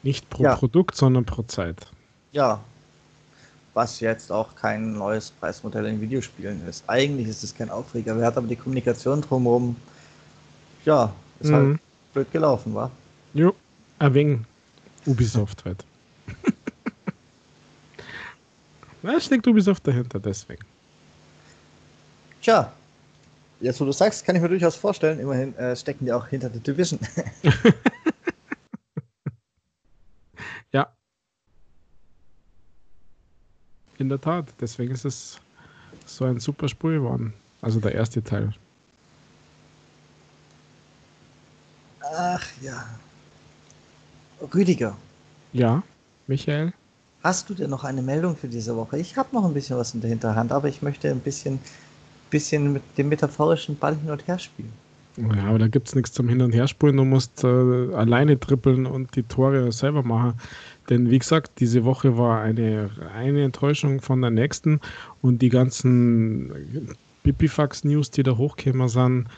Speaker 2: Nicht pro ja. Produkt, sondern pro Zeit.
Speaker 1: Ja, was jetzt auch kein neues Preismodell in Videospielen ist. Eigentlich ist es kein Aufreger. Wer hat aber die Kommunikation drumherum? Ja, ist mhm. halt blöd gelaufen, war.
Speaker 2: Jo, ein wenig Ubisoft halt. da steckt Ubisoft dahinter, deswegen.
Speaker 1: Tja, jetzt wo du sagst, kann ich mir durchaus vorstellen, immerhin äh, stecken die auch hinter der Division.
Speaker 2: In der Tat. Deswegen ist es so ein super Spiel geworden. Also der erste Teil.
Speaker 1: Ach ja. Rüdiger.
Speaker 2: Ja, Michael.
Speaker 1: Hast du denn noch eine Meldung für diese Woche? Ich habe noch ein bisschen was in der Hinterhand, aber ich möchte ein bisschen, bisschen mit dem metaphorischen Ball hin und her spielen.
Speaker 2: Ja, aber da gibt es nichts zum Hin- und Herspielen. Du musst äh, alleine trippeln und die Tore selber machen. Denn wie gesagt, diese Woche war eine reine Enttäuschung von der nächsten und die ganzen Pipifax-News, die da hochkämen, sind,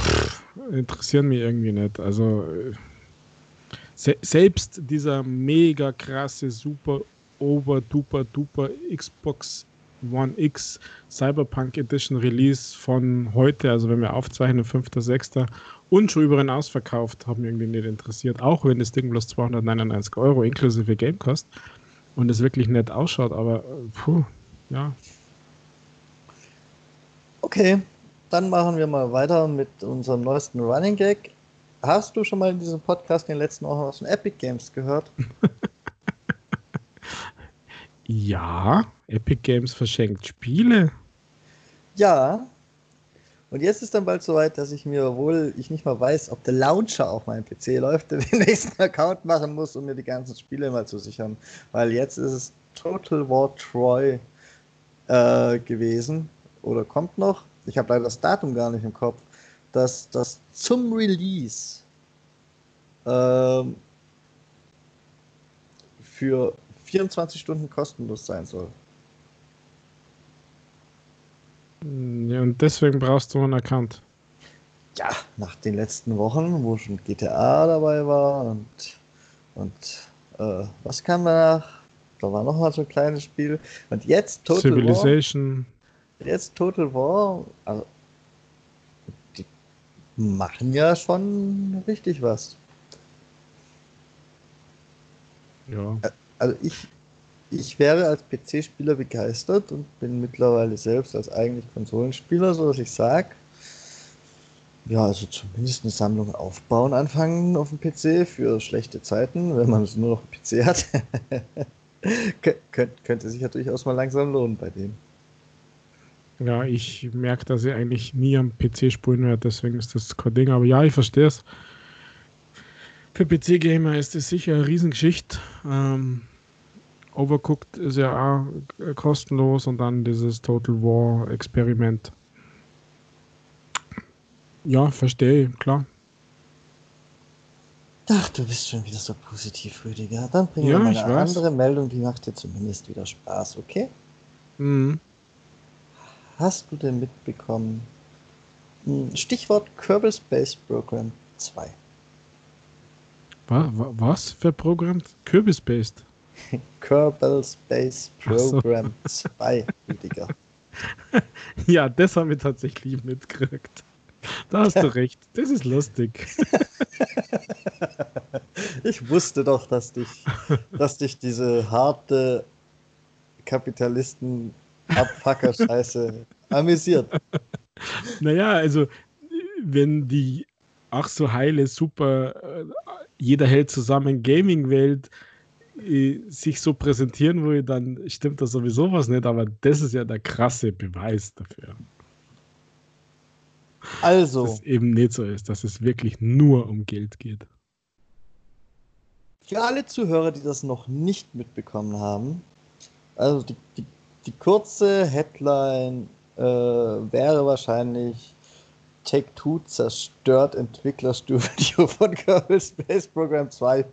Speaker 2: pff, interessieren mich irgendwie nicht. Also se selbst dieser mega krasse, super, over, duper, duper Xbox One X Cyberpunk Edition Release von heute, also wenn wir aufzeichnen, 5.6. und schon überall ausverkauft, haben irgendwie nicht interessiert, auch wenn das Ding bloß 299 Euro inklusive Gamecost und es wirklich nett ausschaut, aber puh, ja.
Speaker 1: Okay, dann machen wir mal weiter mit unserem neuesten Running Gag. Hast du schon mal in diesem Podcast in den letzten Wochen was von Epic Games gehört?
Speaker 2: Ja, Epic Games verschenkt Spiele.
Speaker 1: Ja. Und jetzt ist dann bald soweit, dass ich mir, obwohl ich nicht mal weiß, ob der Launcher auf meinem PC läuft, den nächsten Account machen muss, um mir die ganzen Spiele mal zu sichern. Weil jetzt ist es Total War Troy äh, gewesen. Oder kommt noch. Ich habe leider das Datum gar nicht im Kopf. Dass das zum Release ähm, für 24 Stunden kostenlos sein soll.
Speaker 2: Ja, und deswegen brauchst du einen Account.
Speaker 1: Ja, nach den letzten Wochen, wo schon GTA dabei war und, und äh, was kam danach? Da war noch mal so ein kleines Spiel. Und jetzt
Speaker 2: Total Civilization.
Speaker 1: War. Jetzt Total War. Also, machen ja schon richtig was.
Speaker 2: Ja.
Speaker 1: Also ich, ich wäre als PC-Spieler begeistert und bin mittlerweile selbst als eigentlich Konsolenspieler, so dass ich sage, ja, also zumindest eine Sammlung aufbauen anfangen auf dem PC für schlechte Zeiten, wenn man es nur noch PC hat. Kön könnte sich ja durchaus mal langsam lohnen bei dem.
Speaker 2: Ja, ich merke, dass ich eigentlich nie am PC spielen werde, deswegen ist das kein Ding. Aber ja, ich verstehe es. Für PC-Gamer ist es sicher eine Riesengeschichte. Ähm, Overcooked ist ja auch kostenlos und dann dieses Total War-Experiment. Ja, verstehe, klar.
Speaker 1: Ach, du bist schon wieder so positiv, Rüdiger. Dann bringen
Speaker 2: Ja,
Speaker 1: wir mal
Speaker 2: ich
Speaker 1: eine andere Meldung, die macht dir zumindest wieder Spaß, okay?
Speaker 2: Mhm.
Speaker 1: Hast du denn mitbekommen? Hm, Stichwort Kerbal Space Program 2.
Speaker 2: Wa wa was für Programm? Kürbis-based.
Speaker 1: Kerbal Space
Speaker 2: Ach so.
Speaker 1: Program 2, Rüdiger.
Speaker 2: Ja, das haben wir tatsächlich mitgekriegt. Da hast du recht. Das ist lustig.
Speaker 1: Ich wusste doch, dass dich, dass dich diese harte Kapitalisten-Abfucker-Scheiße amüsiert.
Speaker 2: Naja, also, wenn die ach so heile, super, äh, jeder hält zusammen Gaming-Welt äh, sich so präsentieren will, dann stimmt das sowieso was nicht, aber das ist ja der krasse Beweis dafür, dass
Speaker 1: Also,
Speaker 2: es eben nicht so ist, dass es wirklich nur um Geld geht.
Speaker 1: für alle Zuhörer, die das noch nicht mitbekommen haben, also die, die, die kurze Headline äh, wäre wahrscheinlich Take-Two zerstört Entwicklerstudio von Kerbal Space Program 2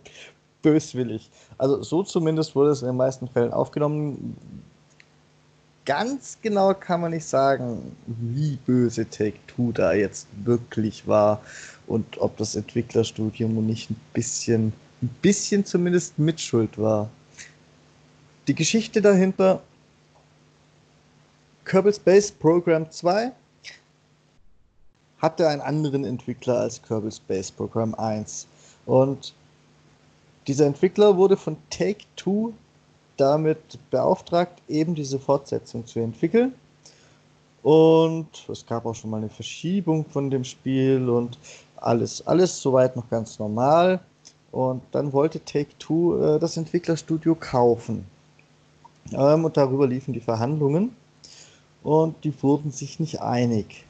Speaker 1: böswillig. Also so zumindest wurde es in den meisten Fällen aufgenommen. Ganz genau kann man nicht sagen, wie böse Take-Two da jetzt wirklich war und ob das Entwicklerstudium nicht ein bisschen, ein bisschen zumindest Mitschuld war. Die Geschichte dahinter, Kerbal Space Program 2 hatte einen anderen Entwickler als Kerbal Space Program 1. Und dieser Entwickler wurde von Take-Two damit beauftragt, eben diese Fortsetzung zu entwickeln. Und es gab auch schon mal eine Verschiebung von dem Spiel und alles, alles soweit noch ganz normal. Und dann wollte Take-Two äh, das Entwicklerstudio kaufen. Ähm, und darüber liefen die Verhandlungen und die wurden sich nicht einig.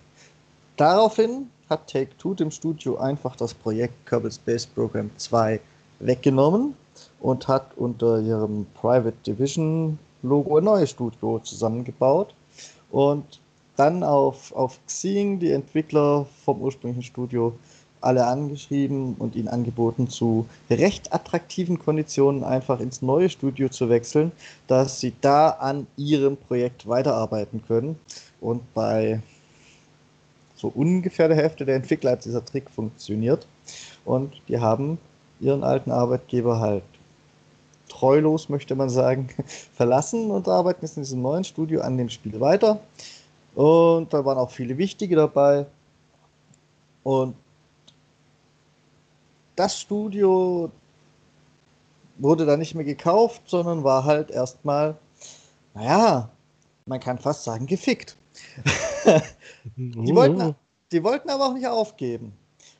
Speaker 1: Daraufhin hat Take-Two dem Studio einfach das Projekt Kerbal Space Program 2 weggenommen und hat unter ihrem Private Division Logo ein neues Studio zusammengebaut und dann auf, auf Xing die Entwickler vom ursprünglichen Studio alle angeschrieben und ihnen angeboten, zu recht attraktiven Konditionen einfach ins neue Studio zu wechseln, dass sie da an ihrem Projekt weiterarbeiten können. Und bei so ungefähr der Hälfte der Entwickler hat dieser Trick funktioniert. Und die haben ihren alten Arbeitgeber halt treulos, möchte man sagen, verlassen und arbeiten jetzt in diesem neuen Studio an dem Spiel weiter. Und da waren auch viele wichtige dabei. Und das Studio wurde dann nicht mehr gekauft, sondern war halt erstmal, naja, man kann fast sagen, gefickt. Die wollten, die wollten aber auch nicht aufgeben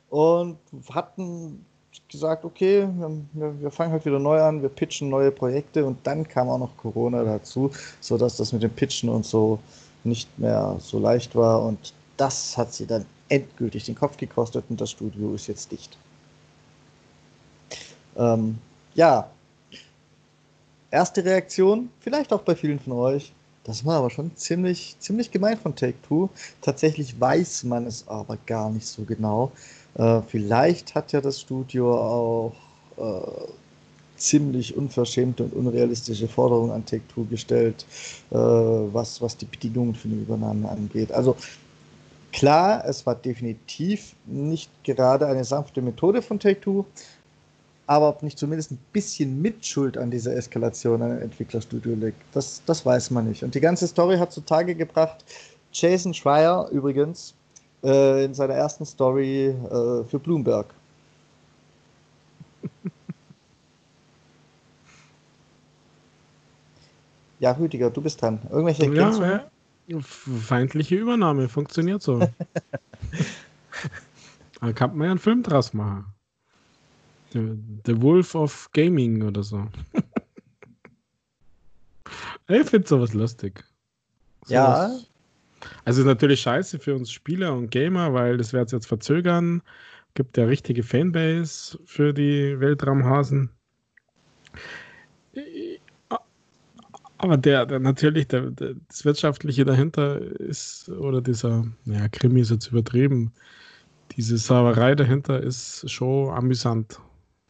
Speaker 1: und hatten gesagt, okay, wir, wir, fangen halt wieder neu an, wir pitchen neue Projekte und dann kam auch noch Corona dazu, sodass das mit dem Pitchen und so nicht mehr so leicht war und das hat sie dann endgültig den Kopf gekostet und das Studio ist jetzt dicht. Ähm, ja, erste Reaktion, vielleicht auch bei vielen von euch, das war aber schon ziemlich, ziemlich gemein von Take-Two. Tatsächlich weiß man es aber gar nicht so genau. Äh, vielleicht hat ja das Studio auch äh, ziemlich unverschämte und unrealistische Forderungen an Take-Two gestellt, äh, was, was die Bedingungen für eine Übernahme angeht. Also klar, es war definitiv nicht gerade eine sanfte Methode von Take-Two, aber ob nicht zumindest ein bisschen Mitschuld an dieser Eskalation an ein Entwicklerstudio liegt, das, das weiß man nicht. Und die ganze Story hat zutage gebracht, Jason Schreier übrigens, äh, in seiner ersten Story äh, für Bloomberg. ja, Rüdiger, du bist dran. Irgendwelche
Speaker 2: ja, äh, feindliche Übernahme, funktioniert so. da kann man ja einen Film draus machen. The, The Wolf of Gaming oder so. ich finde sowas lustig.
Speaker 1: So ja.
Speaker 2: Also ist natürlich scheiße für uns Spieler und Gamer, weil das wird jetzt verzögern. Gibt ja richtige Fanbase für die Weltraumhasen. Aber der, der natürlich, der, der, das Wirtschaftliche dahinter ist, oder dieser, naja, Krimi ist jetzt übertrieben, diese Sauerei dahinter ist schon amüsant,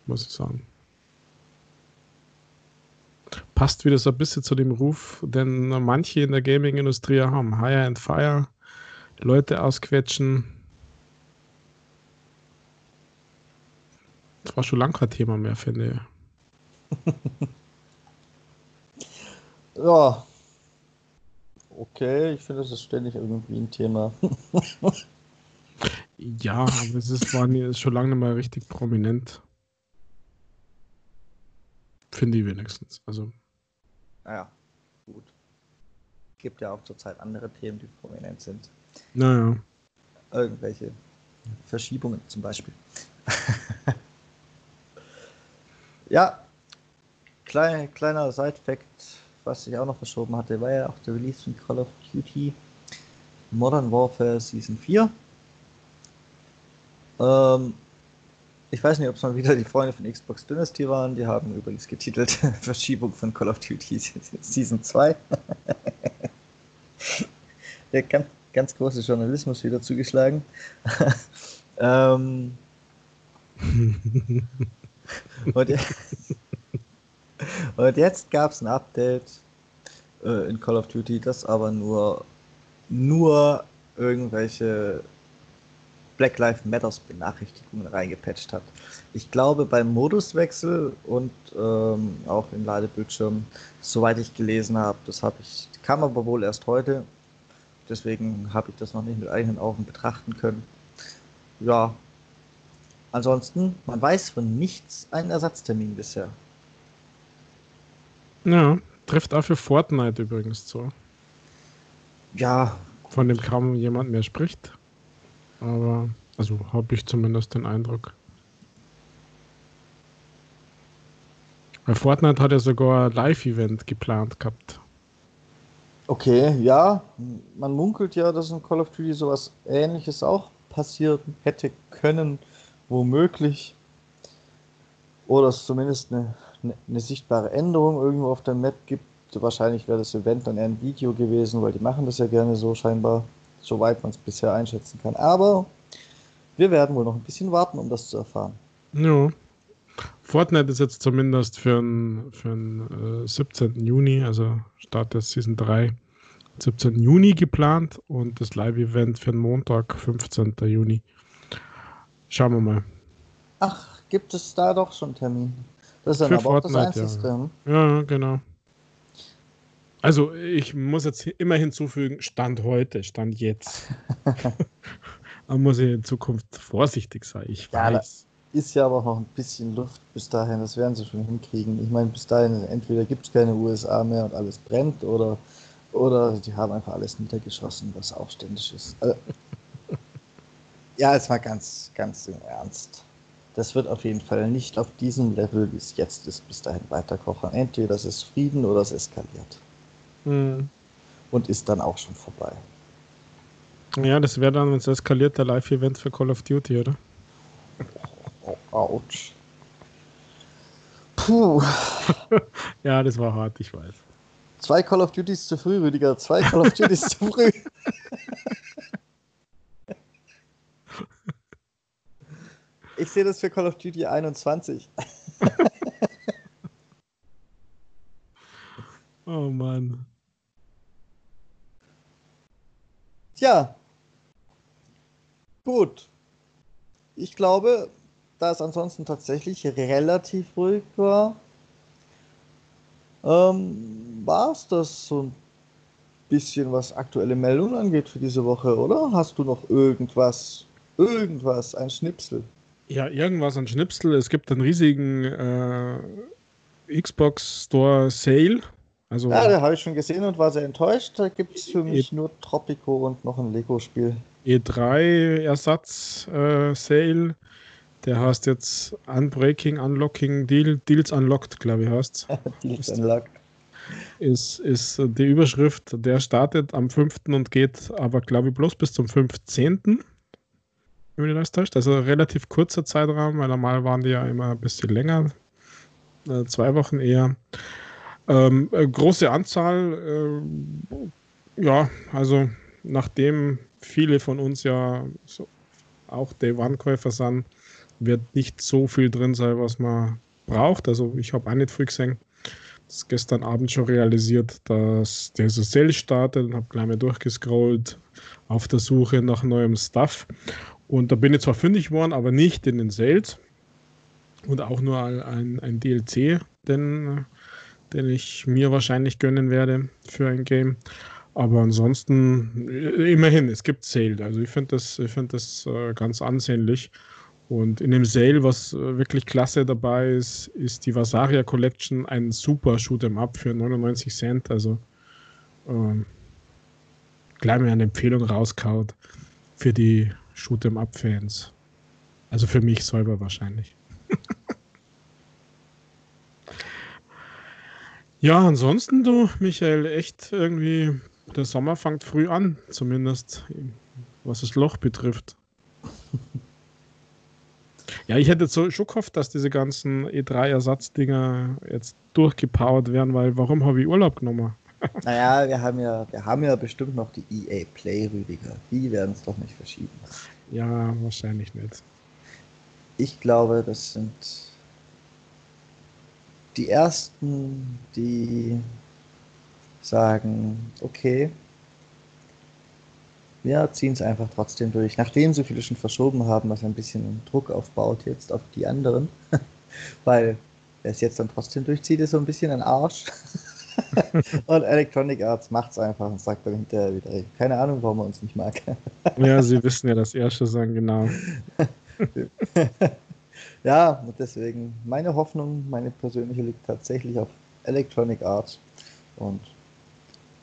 Speaker 2: muss ich sagen. Passt wieder so ein bisschen zu dem Ruf, den manche in der Gaming-Industrie haben. Hire and Fire, Leute ausquetschen. Das war schon lange kein Thema mehr, finde ich.
Speaker 1: ja. Okay, ich finde, das ist ständig irgendwie ein Thema.
Speaker 2: ja, aber es ist, war nie, ist schon lange nicht mehr richtig prominent. Finde ich wenigstens. Also.
Speaker 1: Naja, gut. Gibt ja auch zurzeit andere Themen, die prominent sind.
Speaker 2: Naja.
Speaker 1: Irgendwelche Verschiebungen zum Beispiel. ja, klein, kleiner Side-Fact, was sich auch noch verschoben hatte, war ja auch der Release von Call of Duty Modern Warfare Season 4. Ähm, ich weiß nicht, ob es mal wieder die Freunde von Xbox Dynasty waren. Die haben übrigens getitelt Verschiebung von Call of Duty Season 2. Der ganz, ganz große Journalismus wieder zugeschlagen. ähm, und, und, jetzt gab es ein Update äh, in Call of Duty, das aber nur, nur irgendwelche Black Lives Matters Benachrichtigungen reingepatcht hat. Ich glaube beim Moduswechsel und ähm, auch im Ladebildschirm, soweit ich gelesen habe, das habe ich, kam aber wohl erst heute. Deswegen habe ich das noch nicht mit eigenen Augen betrachten können. Ja. Ansonsten, man weiß von nichts einen Ersatztermin bisher.
Speaker 2: Ja, trifft auch für Fortnite übrigens zu.
Speaker 1: Ja.
Speaker 2: Von dem kaum jemand mehr spricht. Aber, also habe ich zumindest den Eindruck. Weil Fortnite hat ja sogar ein Live-Event geplant gehabt.
Speaker 1: Okay, ja, man munkelt ja, dass in Call of Duty sowas ähnliches auch passiert hätte können, womöglich. Oder es zumindest eine, eine, eine sichtbare Änderung irgendwo auf der Map gibt. Wahrscheinlich wäre das Event dann eher ein Video gewesen, weil die machen das ja gerne so scheinbar soweit man es bisher einschätzen kann. Aber wir werden wohl noch ein bisschen warten, um das zu erfahren.
Speaker 2: Ja. Fortnite ist jetzt zumindest für den für äh, 17. Juni, also Start der Season 3, 17. Juni geplant und das Live-Event für den Montag, 15. Juni. Schauen wir mal.
Speaker 1: Ach, gibt es da doch schon Termin? Das ist dann
Speaker 2: für
Speaker 1: aber
Speaker 2: Fortnite,
Speaker 1: auch das Einzige.
Speaker 2: Ja. Ja, genau. Also ich muss jetzt immer hinzufügen, Stand heute, Stand jetzt. da muss ich in Zukunft vorsichtig sein, ich ja, weiß.
Speaker 1: Ist ja aber noch ein bisschen Luft bis dahin, das werden sie schon hinkriegen. Ich meine, bis dahin entweder gibt es keine USA mehr und alles brennt oder, oder die haben einfach alles niedergeschossen, was auch ständig ist. Also, ja, jetzt mal ganz, ganz im Ernst. Das wird auf jeden Fall nicht auf diesem Level, wie es jetzt ist, bis dahin weiterkochen. Entweder es ist Frieden oder es eskaliert.
Speaker 2: Mhm.
Speaker 1: Und ist dann auch schon vorbei.
Speaker 2: Ja, das wäre dann, wenn es eskaliert, der Live-Event für Call of Duty, oder?
Speaker 1: Oh, ouch. Puh.
Speaker 2: ja, das war hart, ich weiß.
Speaker 1: Zwei Call of Duties zu früh, Rüdiger. Zwei Call of Duties zu früh. Ich sehe das für Call of Duty 21.
Speaker 2: oh Mann.
Speaker 1: Tja, gut. Ich glaube, da es ansonsten tatsächlich relativ ruhig war, ähm, war es das so ein bisschen, was aktuelle Meldungen angeht für diese Woche, oder? Hast du noch irgendwas, irgendwas, ein Schnipsel?
Speaker 2: Ja, irgendwas an Schnipsel. Es gibt einen riesigen äh, Xbox Store Sale. Also
Speaker 1: ja, da habe ich schon gesehen und war sehr enttäuscht. Da gibt es für mich e nur Tropico und noch ein Lego-Spiel.
Speaker 2: E3-Ersatz-Sale. Äh, der heißt jetzt Unbreaking, Unlocking, Deal, Deals Unlocked, glaube ich, heißt Deals Unlocked. Ist, ist die Überschrift, der startet am 5. und geht aber, glaube ich, bloß bis zum 15. Wenn das täuscht. Also relativ kurzer Zeitraum, weil normal waren die ja immer ein bisschen länger. Äh, zwei Wochen eher. Ähm, äh, große Anzahl, äh, ja, also nachdem viele von uns ja so auch Day One-Käufer sind, wird nicht so viel drin sein, was man braucht. Also ich habe auch nicht früh gesehen. Das gestern Abend schon realisiert, dass der so Sale startet und habe gleich mal durchgescrollt auf der Suche nach neuem Stuff. Und da bin ich zwar fündig geworden, aber nicht in den Sales. Und auch nur ein, ein DLC, den, den ich mir wahrscheinlich gönnen werde für ein Game. Aber ansonsten, immerhin, es gibt Sale. Also ich finde das, ich find das äh, ganz ansehnlich. Und in dem Sale, was äh, wirklich klasse dabei ist, ist die Vasaria Collection ein super Shoot'em Up für 99 Cent. Also ähm, gleich mal eine Empfehlung rauskaut für die Shoot'em Up Fans. Also für mich selber wahrscheinlich. Ja, ansonsten du, Michael, echt irgendwie, der Sommer fängt früh an, zumindest was das Loch betrifft. Ja, ich hätte so schon gehofft, dass diese ganzen E3-Ersatzdinger jetzt durchgepowert werden, weil warum habe ich Urlaub genommen?
Speaker 1: naja, wir haben ja, wir haben ja bestimmt noch die EA Play, Rüdiger. Die werden es doch nicht verschieben.
Speaker 2: Ja, wahrscheinlich nicht.
Speaker 1: Ich glaube, das sind die ersten, die sagen, okay, wir ziehen es einfach trotzdem durch. Nachdem so viele schon verschoben haben, was ein bisschen Druck aufbaut jetzt auf die anderen. Weil wer es jetzt dann trotzdem durchzieht, ist so ein bisschen ein Arsch. und Electronic Arts macht es einfach und sagt dann hinterher wieder, keine Ahnung, warum er uns nicht mag.
Speaker 2: ja, sie wissen ja das erste sagen, genau.
Speaker 1: ja, und deswegen, meine Hoffnung, meine persönliche liegt tatsächlich auf Electronic Arts. Und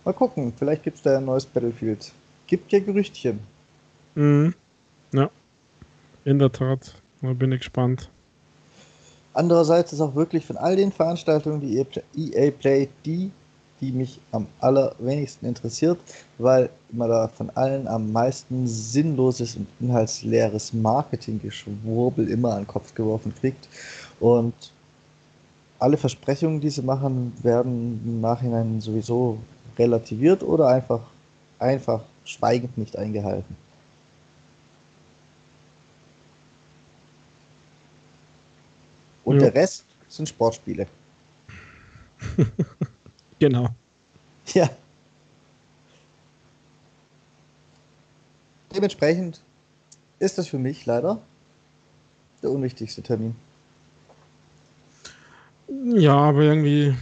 Speaker 1: mal gucken, vielleicht gibt es da ein neues Battlefield Gibt ja Gerüchtchen.
Speaker 2: Mhm. Ja, in der Tat. Da bin ich gespannt.
Speaker 1: Andererseits ist auch wirklich von all den Veranstaltungen die EA Play die, die mich am allerwenigsten interessiert, weil man da von allen am meisten sinnloses und inhaltsleeres Marketinggeschwurbel immer an den Kopf geworfen kriegt. Und alle Versprechungen, die sie machen, werden im Nachhinein sowieso relativiert oder einfach, einfach schweigend nicht eingehalten. Und ja. der Rest sind Sportspiele.
Speaker 2: genau.
Speaker 1: Ja. Dementsprechend ist das für mich leider der unwichtigste Termin.
Speaker 2: Ja, aber irgendwie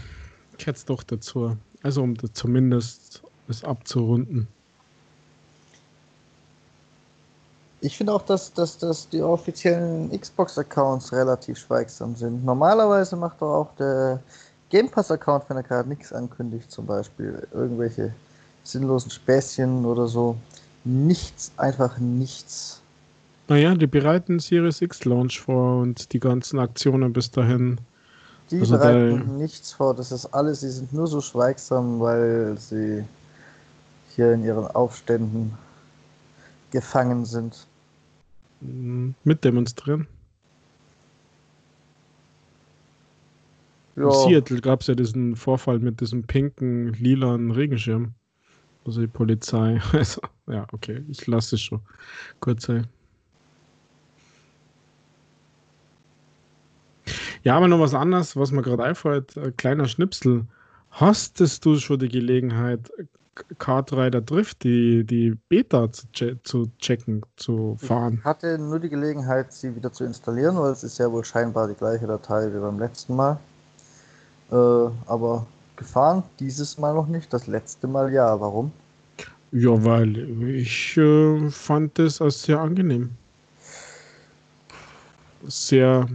Speaker 2: gehört es doch dazu. Also um zumindest es abzurunden.
Speaker 1: Ich finde auch, dass, dass, dass die offiziellen Xbox-Accounts relativ schweigsam sind. Normalerweise macht doch auch der Game Pass-Account, wenn er gerade nichts ankündigt, zum Beispiel irgendwelche sinnlosen Späßchen oder so. Nichts, einfach nichts.
Speaker 2: Naja, die bereiten Series X Launch vor und die ganzen Aktionen bis dahin.
Speaker 1: Die also bereiten nichts vor, das ist alles, sie sind nur so schweigsam, weil sie hier in ihren Aufständen gefangen sind.
Speaker 2: Mitdemonstrieren. Ja. In Seattle gab es ja diesen Vorfall mit diesem pinken, lilanen Regenschirm. Also die Polizei. Also, ja, okay, ich lasse es schon kurz sein. Ja, aber noch was anderes, was mir gerade einfällt, ein kleiner Schnipsel. Hastest du schon die Gelegenheit, Kartrider Drift, die, die Beta zu, che zu checken, zu fahren.
Speaker 1: Ich hatte nur die Gelegenheit, sie wieder zu installieren, weil es ist ja wohl scheinbar die gleiche Datei wie beim letzten Mal. Äh, aber gefahren, dieses Mal noch nicht, das letzte Mal ja. Warum?
Speaker 2: Ja, weil ich äh, fand es als sehr angenehm. Sehr,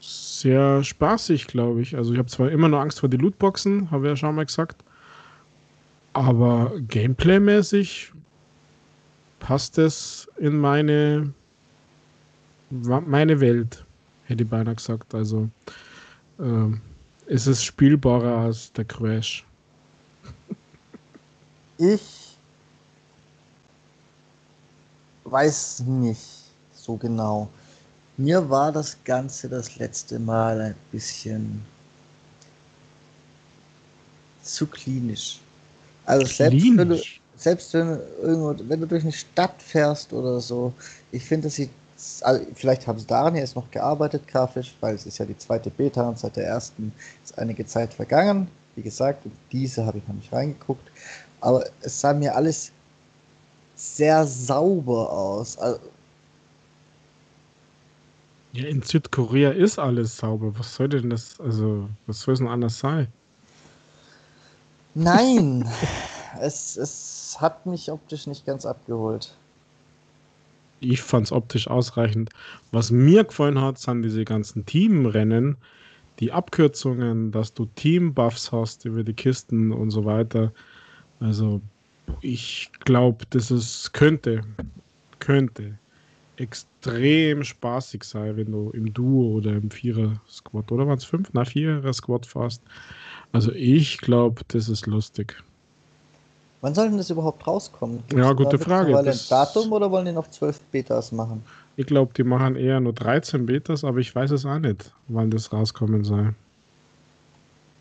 Speaker 2: sehr spaßig, glaube ich. Also ich habe zwar immer noch Angst vor die Lootboxen, habe ja schon mal gesagt. Aber gameplaymäßig passt es in meine, meine Welt, hätte ich beinahe gesagt. Also ist es spielbarer als der Crash.
Speaker 1: Ich weiß nicht so genau. Mir war das Ganze das letzte Mal ein bisschen zu klinisch. Also selbst wenn, du, selbst wenn, irgendwo, wenn du durch eine Stadt fährst oder so, ich finde, das sieht, also vielleicht haben sie daran jetzt noch gearbeitet, grafisch, weil es ist ja die zweite Beta und seit der ersten ist einige Zeit vergangen. Wie gesagt, diese habe ich noch nicht reingeguckt. Aber es sah mir alles sehr sauber aus. Also,
Speaker 2: ja, in Südkorea ist alles sauber. Was soll denn das, also, was soll es denn anders sein?
Speaker 1: Nein, es, es hat mich optisch nicht ganz abgeholt.
Speaker 2: Ich fand es optisch ausreichend. Was mir gefallen hat, sind diese ganzen Teamrennen, die Abkürzungen, dass du Team-Buffs hast über die Kisten und so weiter. Also ich glaube, das ist, könnte, könnte extrem spaßig sein, wenn du im Duo oder im Vierer-Squad, oder waren es fünf? Na, Vierer-Squad fährst. Also ich glaube, das ist lustig.
Speaker 1: Wann soll denn das überhaupt rauskommen?
Speaker 2: Gibt's ja, gute Frage.
Speaker 1: Ein Datum oder wollen die noch zwölf Betas machen?
Speaker 2: Ich glaube, die machen eher nur 13 Betas, aber ich weiß es auch nicht, wann das rauskommen soll.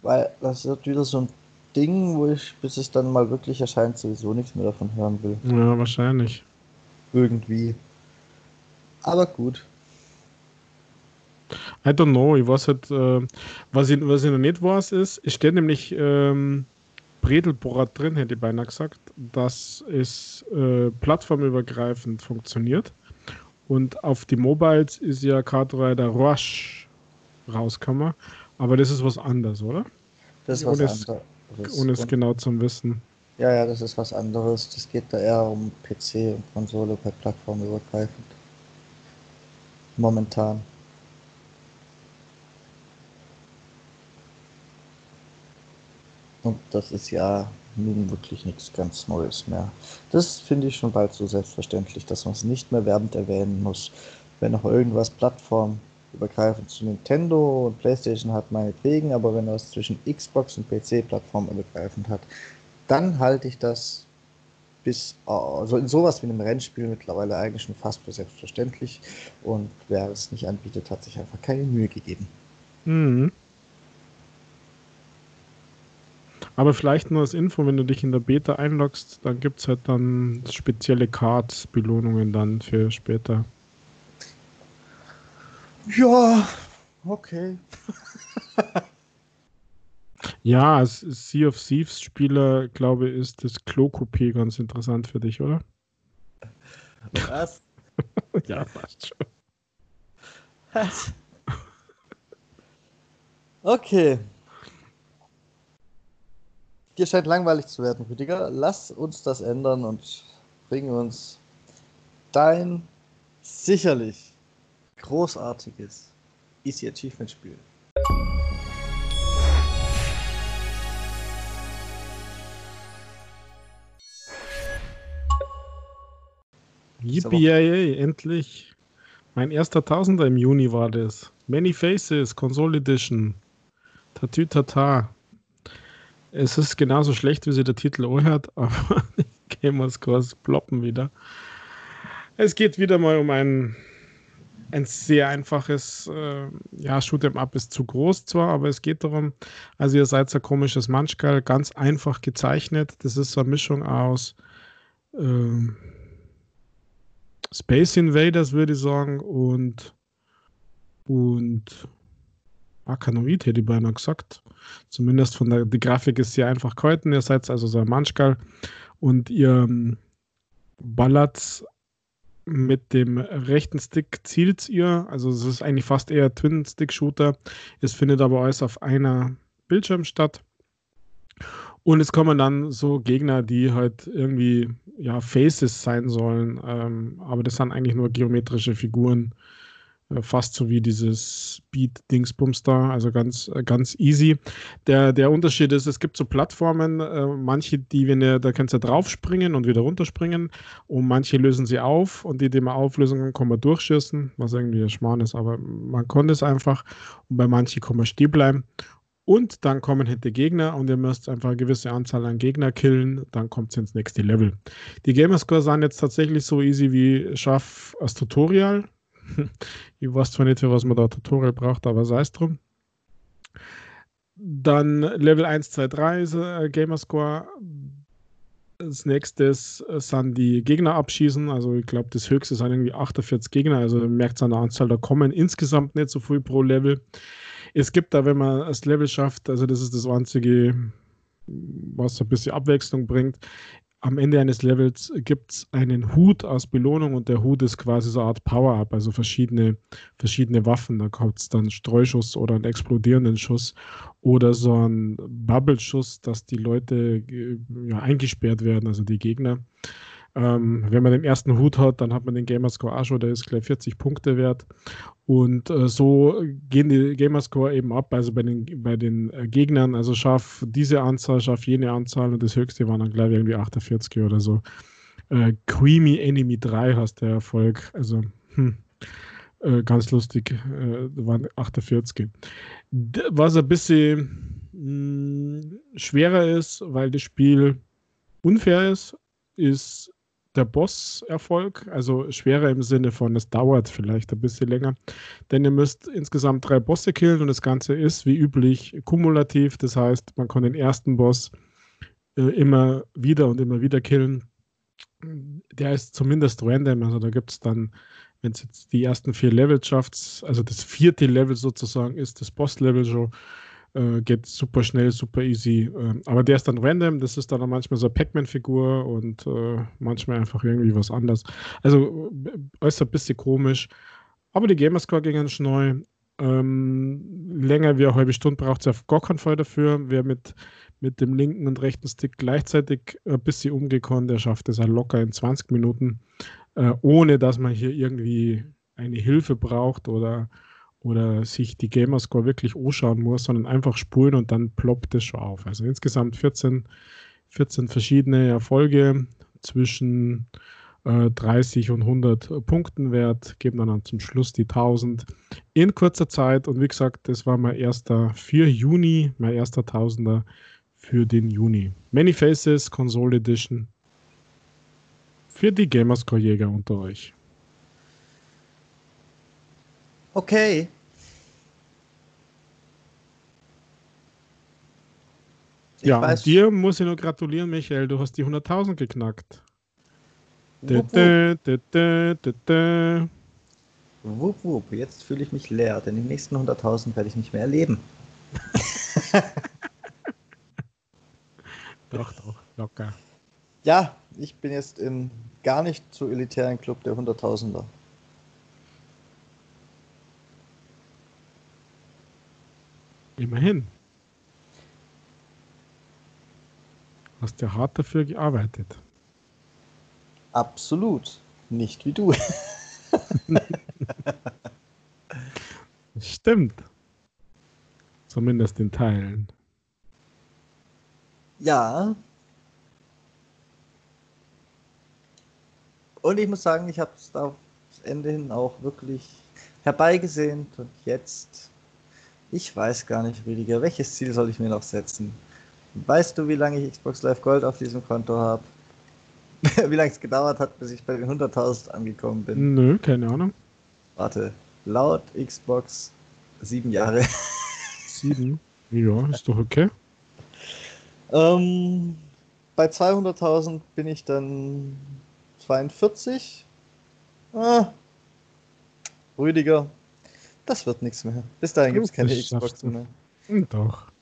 Speaker 1: Weil das wird wieder so ein Ding, wo ich, bis es dann mal wirklich erscheint, sowieso nichts mehr davon hören will.
Speaker 2: Ja, wahrscheinlich.
Speaker 1: Irgendwie. Aber gut.
Speaker 2: I don't know. Ich weiß halt, äh, was, ich, was ich noch nicht weiß, ist, es steht nämlich ähm, Bredelbohrer drin, hätte ich beinahe gesagt, dass es äh, plattformübergreifend funktioniert. Und auf die Mobiles ist ja Kart Rider Rush rausgekommen. Aber das ist was anderes, oder?
Speaker 1: Das ist was anderes.
Speaker 2: Ohne es genau zu wissen.
Speaker 1: Ja, ja, das ist was anderes. Das geht da eher um PC und Konsole bei Plattformübergreifend. Momentan. Und das ist ja nun wirklich nichts ganz Neues mehr. Das finde ich schon bald so selbstverständlich, dass man es nicht mehr werbend erwähnen muss. Wenn noch irgendwas plattformübergreifend zu Nintendo und PlayStation hat, meinetwegen, aber wenn es zwischen Xbox und PC plattformübergreifend hat, dann halte ich das bis, also in sowas wie einem Rennspiel mittlerweile eigentlich schon fast für selbstverständlich. Und wer es nicht anbietet, hat sich einfach keine Mühe gegeben.
Speaker 2: Mhm. Aber vielleicht nur als Info, wenn du dich in der Beta einloggst, dann gibt es halt dann spezielle Cards, Belohnungen dann für später.
Speaker 1: Ja, okay.
Speaker 2: ja, als Sea of Thieves Spieler, glaube ich, ist das Klo-Coupé ganz interessant für dich, oder?
Speaker 1: Was?
Speaker 2: ja, passt schon.
Speaker 1: Was? Okay. Dir scheint langweilig zu werden, Rüdiger. Lass uns das ändern und bring uns dein sicherlich großartiges Easy Achievement Spiel.
Speaker 2: Yippie, endlich. Mein erster Tausender im Juni war das. Many Faces, Console Edition. Tatü Tata. Es ist genauso schlecht, wie sie der Titel auch hört, aber Gamer Scores ploppen wieder. Es geht wieder mal um ein, ein sehr einfaches, äh, ja, Shoot'em Up ist zu groß zwar, aber es geht darum, also ihr seid so ein komisches Manschgal, ganz einfach gezeichnet. Das ist so eine Mischung aus äh, Space Invaders, würde ich sagen, und, und Arkanoid, hätte ich beinahe gesagt. Zumindest von der die Grafik ist sehr einfach gehalten. Ihr seid also so ein Manschgal und ihr ähm, ballert mit dem rechten Stick zielt ihr. Also es ist eigentlich fast eher Twin-Stick-Shooter. Es findet aber alles auf einer Bildschirm statt. Und es kommen dann so Gegner, die halt irgendwie ja, Faces sein sollen. Ähm, aber das sind eigentlich nur geometrische Figuren. Äh, fast so wie dieses Beat-Dingsbums da, also ganz, äh, ganz easy. Der, der Unterschied ist, es gibt so Plattformen, äh, manche, die, wenn ihr, da kannst du draufspringen und wieder runterspringen und manche lösen sie auf und die, die man auflösen kann, kann man durchschießen, was irgendwie ein Schmarrn ist, aber man konnte es einfach und bei manchen kann man stehen bleiben und dann kommen halt die Gegner und ihr müsst einfach eine gewisse Anzahl an Gegner killen, dann kommt es ins nächste Level. Die Gamerscore sind jetzt tatsächlich so easy wie Schaff als Tutorial. ich weiß zwar nicht, für was man da Tutorial braucht, aber sei es drum. Dann Level 1, 2, 3 ist äh, Gamerscore. Das nächste äh, sind die Gegner abschießen. Also ich glaube, das höchste sind irgendwie 48 Gegner. Also merkt es an der Anzahl, da kommen insgesamt nicht so viel pro Level. Es gibt da, wenn man das Level schafft, also das ist das einzige, was ein bisschen Abwechslung bringt. Am Ende eines Levels gibt es einen Hut als Belohnung und der Hut ist quasi so eine Art Power-Up, also verschiedene, verschiedene Waffen. Da kommt es dann Streuschuss oder einen explodierenden Schuss oder so einen Bubble-Schuss, dass die Leute äh, ja, eingesperrt werden, also die Gegner. Ähm, wenn man den ersten Hut hat, dann hat man den Gamerscore auch schon, der ist gleich 40 Punkte wert. Und äh, so gehen die Gamerscore eben ab, also bei den, bei den äh, Gegnern, also schaff diese Anzahl, schaff jene Anzahl und das höchste waren dann gleich irgendwie 48 oder so. Äh, Creamy Enemy 3 hast der Erfolg, also hm, äh, ganz lustig, äh, waren 48. Was ein bisschen mh, hm, schwerer ist, weil das Spiel unfair ist, ist der Boss-Erfolg, also schwerer im Sinne von, es dauert vielleicht ein bisschen länger, denn ihr müsst insgesamt drei Bosse killen und das Ganze ist wie üblich kumulativ, das heißt, man kann den ersten Boss äh, immer wieder und immer wieder killen. Der ist zumindest random, also da gibt es dann, wenn es jetzt die ersten vier Levels schafft, also das vierte Level sozusagen ist das Boss-Level schon, äh, geht super schnell, super easy. Äh, aber der ist dann random, das ist dann manchmal so eine Pac-Man-Figur und äh, manchmal einfach irgendwie was anderes. Also äh, äußerst ein bisschen komisch. Aber die Gamerscore ging ganz neu. Ähm, länger wie eine halbe Stunde braucht es auf gar keinen Fall dafür. Wer mit, mit dem linken und rechten Stick gleichzeitig ein bisschen umgekommen, der schafft es auch locker in 20 Minuten, äh, ohne dass man hier irgendwie eine Hilfe braucht oder oder sich die Gamerscore wirklich anschauen muss, sondern einfach spulen und dann ploppt es schon auf. Also insgesamt 14, 14 verschiedene Erfolge zwischen äh, 30 und 100 Punkten wert, geben dann, dann zum Schluss die 1000 in kurzer Zeit. Und wie gesagt, das war mein erster für Juni, mein erster Tausender für den Juni. Many Faces Console Edition für die Gamerscore-Jäger unter euch.
Speaker 1: Okay.
Speaker 2: Ich ja, weiß, dir muss ich nur gratulieren, Michael. Du hast die 100.000 geknackt.
Speaker 1: Wupp, wupp. Wupp, wupp. Jetzt fühle ich mich leer, denn die nächsten 100.000 werde ich nicht mehr erleben.
Speaker 2: doch, doch, locker.
Speaker 1: Ja, ich bin jetzt im gar nicht so elitären Club der 100.000er.
Speaker 2: Immerhin. Hast ja hart dafür gearbeitet.
Speaker 1: Absolut. Nicht wie du.
Speaker 2: Stimmt. Zumindest in Teilen.
Speaker 1: Ja. Und ich muss sagen, ich habe es da das Ende hin auch wirklich herbeigesehnt und jetzt ich weiß gar nicht, Rüdiger, welches Ziel soll ich mir noch setzen? Weißt du, wie lange ich Xbox Live Gold auf diesem Konto habe? wie lange es gedauert hat, bis ich bei den 100.000 angekommen bin?
Speaker 2: Nö, keine Ahnung.
Speaker 1: Warte, laut Xbox sieben Jahre.
Speaker 2: sieben? Ja, ist doch okay.
Speaker 1: Ähm, bei 200.000 bin ich dann 42. Ah, Rüdiger, das wird nichts mehr. Bis dahin gibt es keine Xbox mehr.
Speaker 2: Doch.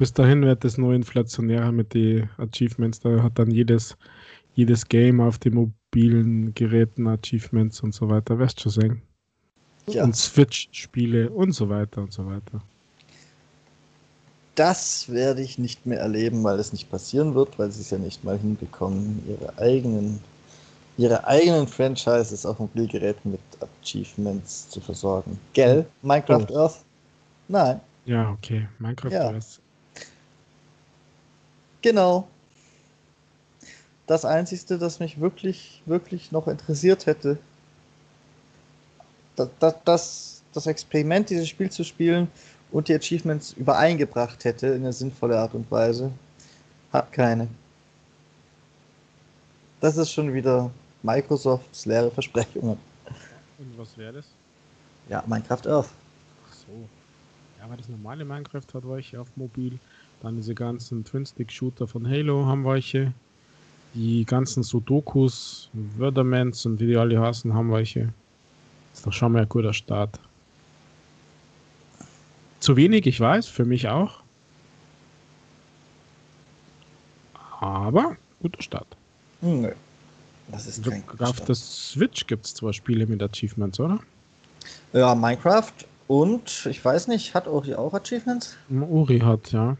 Speaker 2: Bis dahin wird es nur inflationärer mit den Achievements. Da hat dann jedes, jedes Game auf den mobilen Geräten Achievements und so weiter. Wirst du schon sehen. Ja. Und Switch-Spiele und so weiter und so weiter.
Speaker 1: das werde ich nicht mehr erleben, weil es nicht passieren wird, weil sie es ja nicht mal hinbekommen, ihre eigenen, ihre eigenen Franchises auf Mobilgeräten mit Achievements zu versorgen. Gell? Minecraft oh. Earth? Nein.
Speaker 2: Ja, okay. Minecraft ja. Earth.
Speaker 1: Genau. Das Einzige, das mich wirklich, wirklich noch interessiert hätte, das, das, das Experiment, dieses Spiel zu spielen, und die Achievements übereingebracht hätte in eine sinnvolle Art und Weise. Hat keine. Das ist schon wieder Microsofts leere Versprechungen.
Speaker 2: Und was wäre das?
Speaker 1: Ja, Minecraft Earth.
Speaker 2: Ach so. Ja, aber das normale Minecraft hat welche auf mobil. Dann diese ganzen Twin-Stick-Shooter von Halo haben welche. Die ganzen Sudokus, Wördermans und wie die alle heißen, haben welche. Ist doch schon mal ein guter Start. Zu wenig, ich weiß, für mich auch. Aber guter Start.
Speaker 1: Nö. Das ist kein
Speaker 2: guter Auf der Switch gibt es zwar Spiele mit Achievements, oder?
Speaker 1: Ja, Minecraft und ich weiß nicht, hat Uri auch Achievements?
Speaker 2: Uri hat, ja.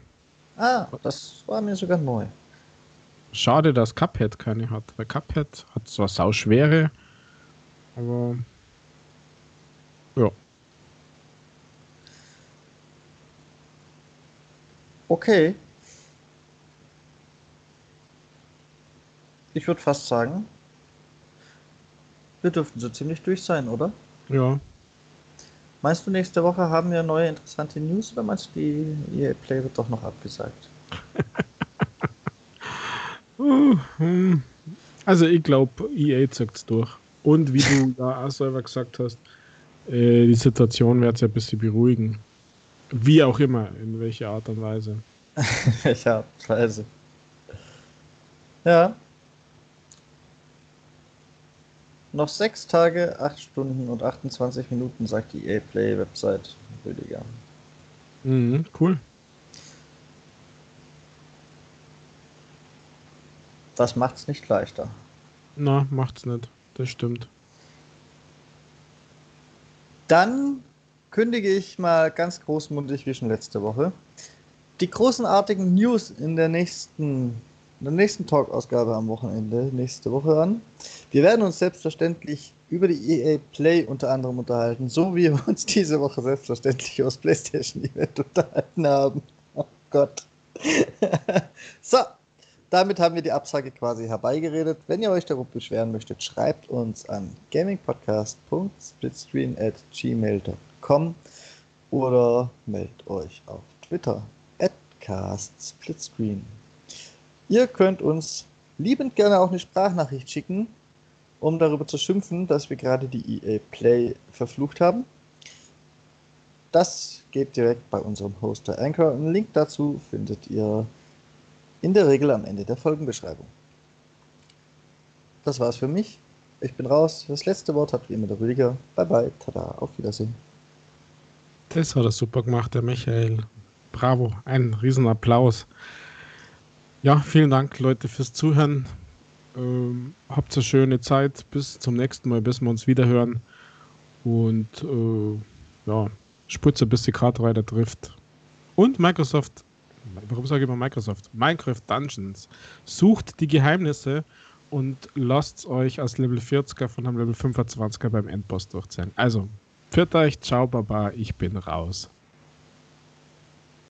Speaker 1: Ah, das war mir sogar neu.
Speaker 2: Schade, dass Cuphead keine hat, weil Cuphead hat zwar sau schwere, aber ja.
Speaker 1: Okay. Ich würde fast sagen, wir dürften so ziemlich durch sein, oder?
Speaker 2: Ja.
Speaker 1: Meinst du, nächste Woche haben wir neue interessante News oder meinst du, die EA Play wird doch noch abgesagt?
Speaker 2: also ich glaube, EA zieht es durch. Und wie du da auch selber gesagt hast, äh, die Situation wird sich ein bisschen beruhigen. Wie auch immer, in welcher Art und Weise.
Speaker 1: welcher Art und Weise. Ja. Noch sechs Tage, acht Stunden und 28 Minuten, sagt die EA Play Website. Rüdiger.
Speaker 2: Mhm, cool.
Speaker 1: Das macht's nicht leichter.
Speaker 2: Na, macht's nicht. Das stimmt.
Speaker 1: Dann kündige ich mal ganz großmundig wie schon letzte Woche die großenartigen News in der nächsten, in der nächsten Talk-Ausgabe am Wochenende, nächste Woche an. Wir werden uns selbstverständlich über die EA Play unter anderem unterhalten, so wie wir uns diese Woche selbstverständlich über das PlayStation Event unterhalten haben. Oh Gott. so, damit haben wir die Absage quasi herbeigeredet. Wenn ihr euch darüber beschweren möchtet, schreibt uns an gamingpodcast.splitscreen@gmail.com oder meldet euch auf Twitter Cast Splitscreen. Ihr könnt uns liebend gerne auch eine Sprachnachricht schicken, um darüber zu schimpfen, dass wir gerade die EA Play verflucht haben. Das geht direkt bei unserem Hoster Anchor. Einen Link dazu findet ihr in der Regel am Ende der Folgenbeschreibung. Das war's für mich. Ich bin raus. Das letzte Wort hat wie immer der Rüdiger. Bye bye. Tada. Auf Wiedersehen.
Speaker 2: Das hat er super gemacht, der Michael. Bravo, ein Riesenapplaus. Ja, vielen Dank, Leute, fürs Zuhören. Ähm, habt eine schöne Zeit. Bis zum nächsten Mal, bis wir uns wieder hören. Und äh, ja, Spritze, bis die Kartreiter trifft. Und Microsoft, warum sage ich immer Microsoft? Minecraft Dungeons. Sucht die Geheimnisse und lasst euch als Level 40er von einem Level 25er beim Endboss durchzählen. Also, für euch, ciao, baba, ich bin raus.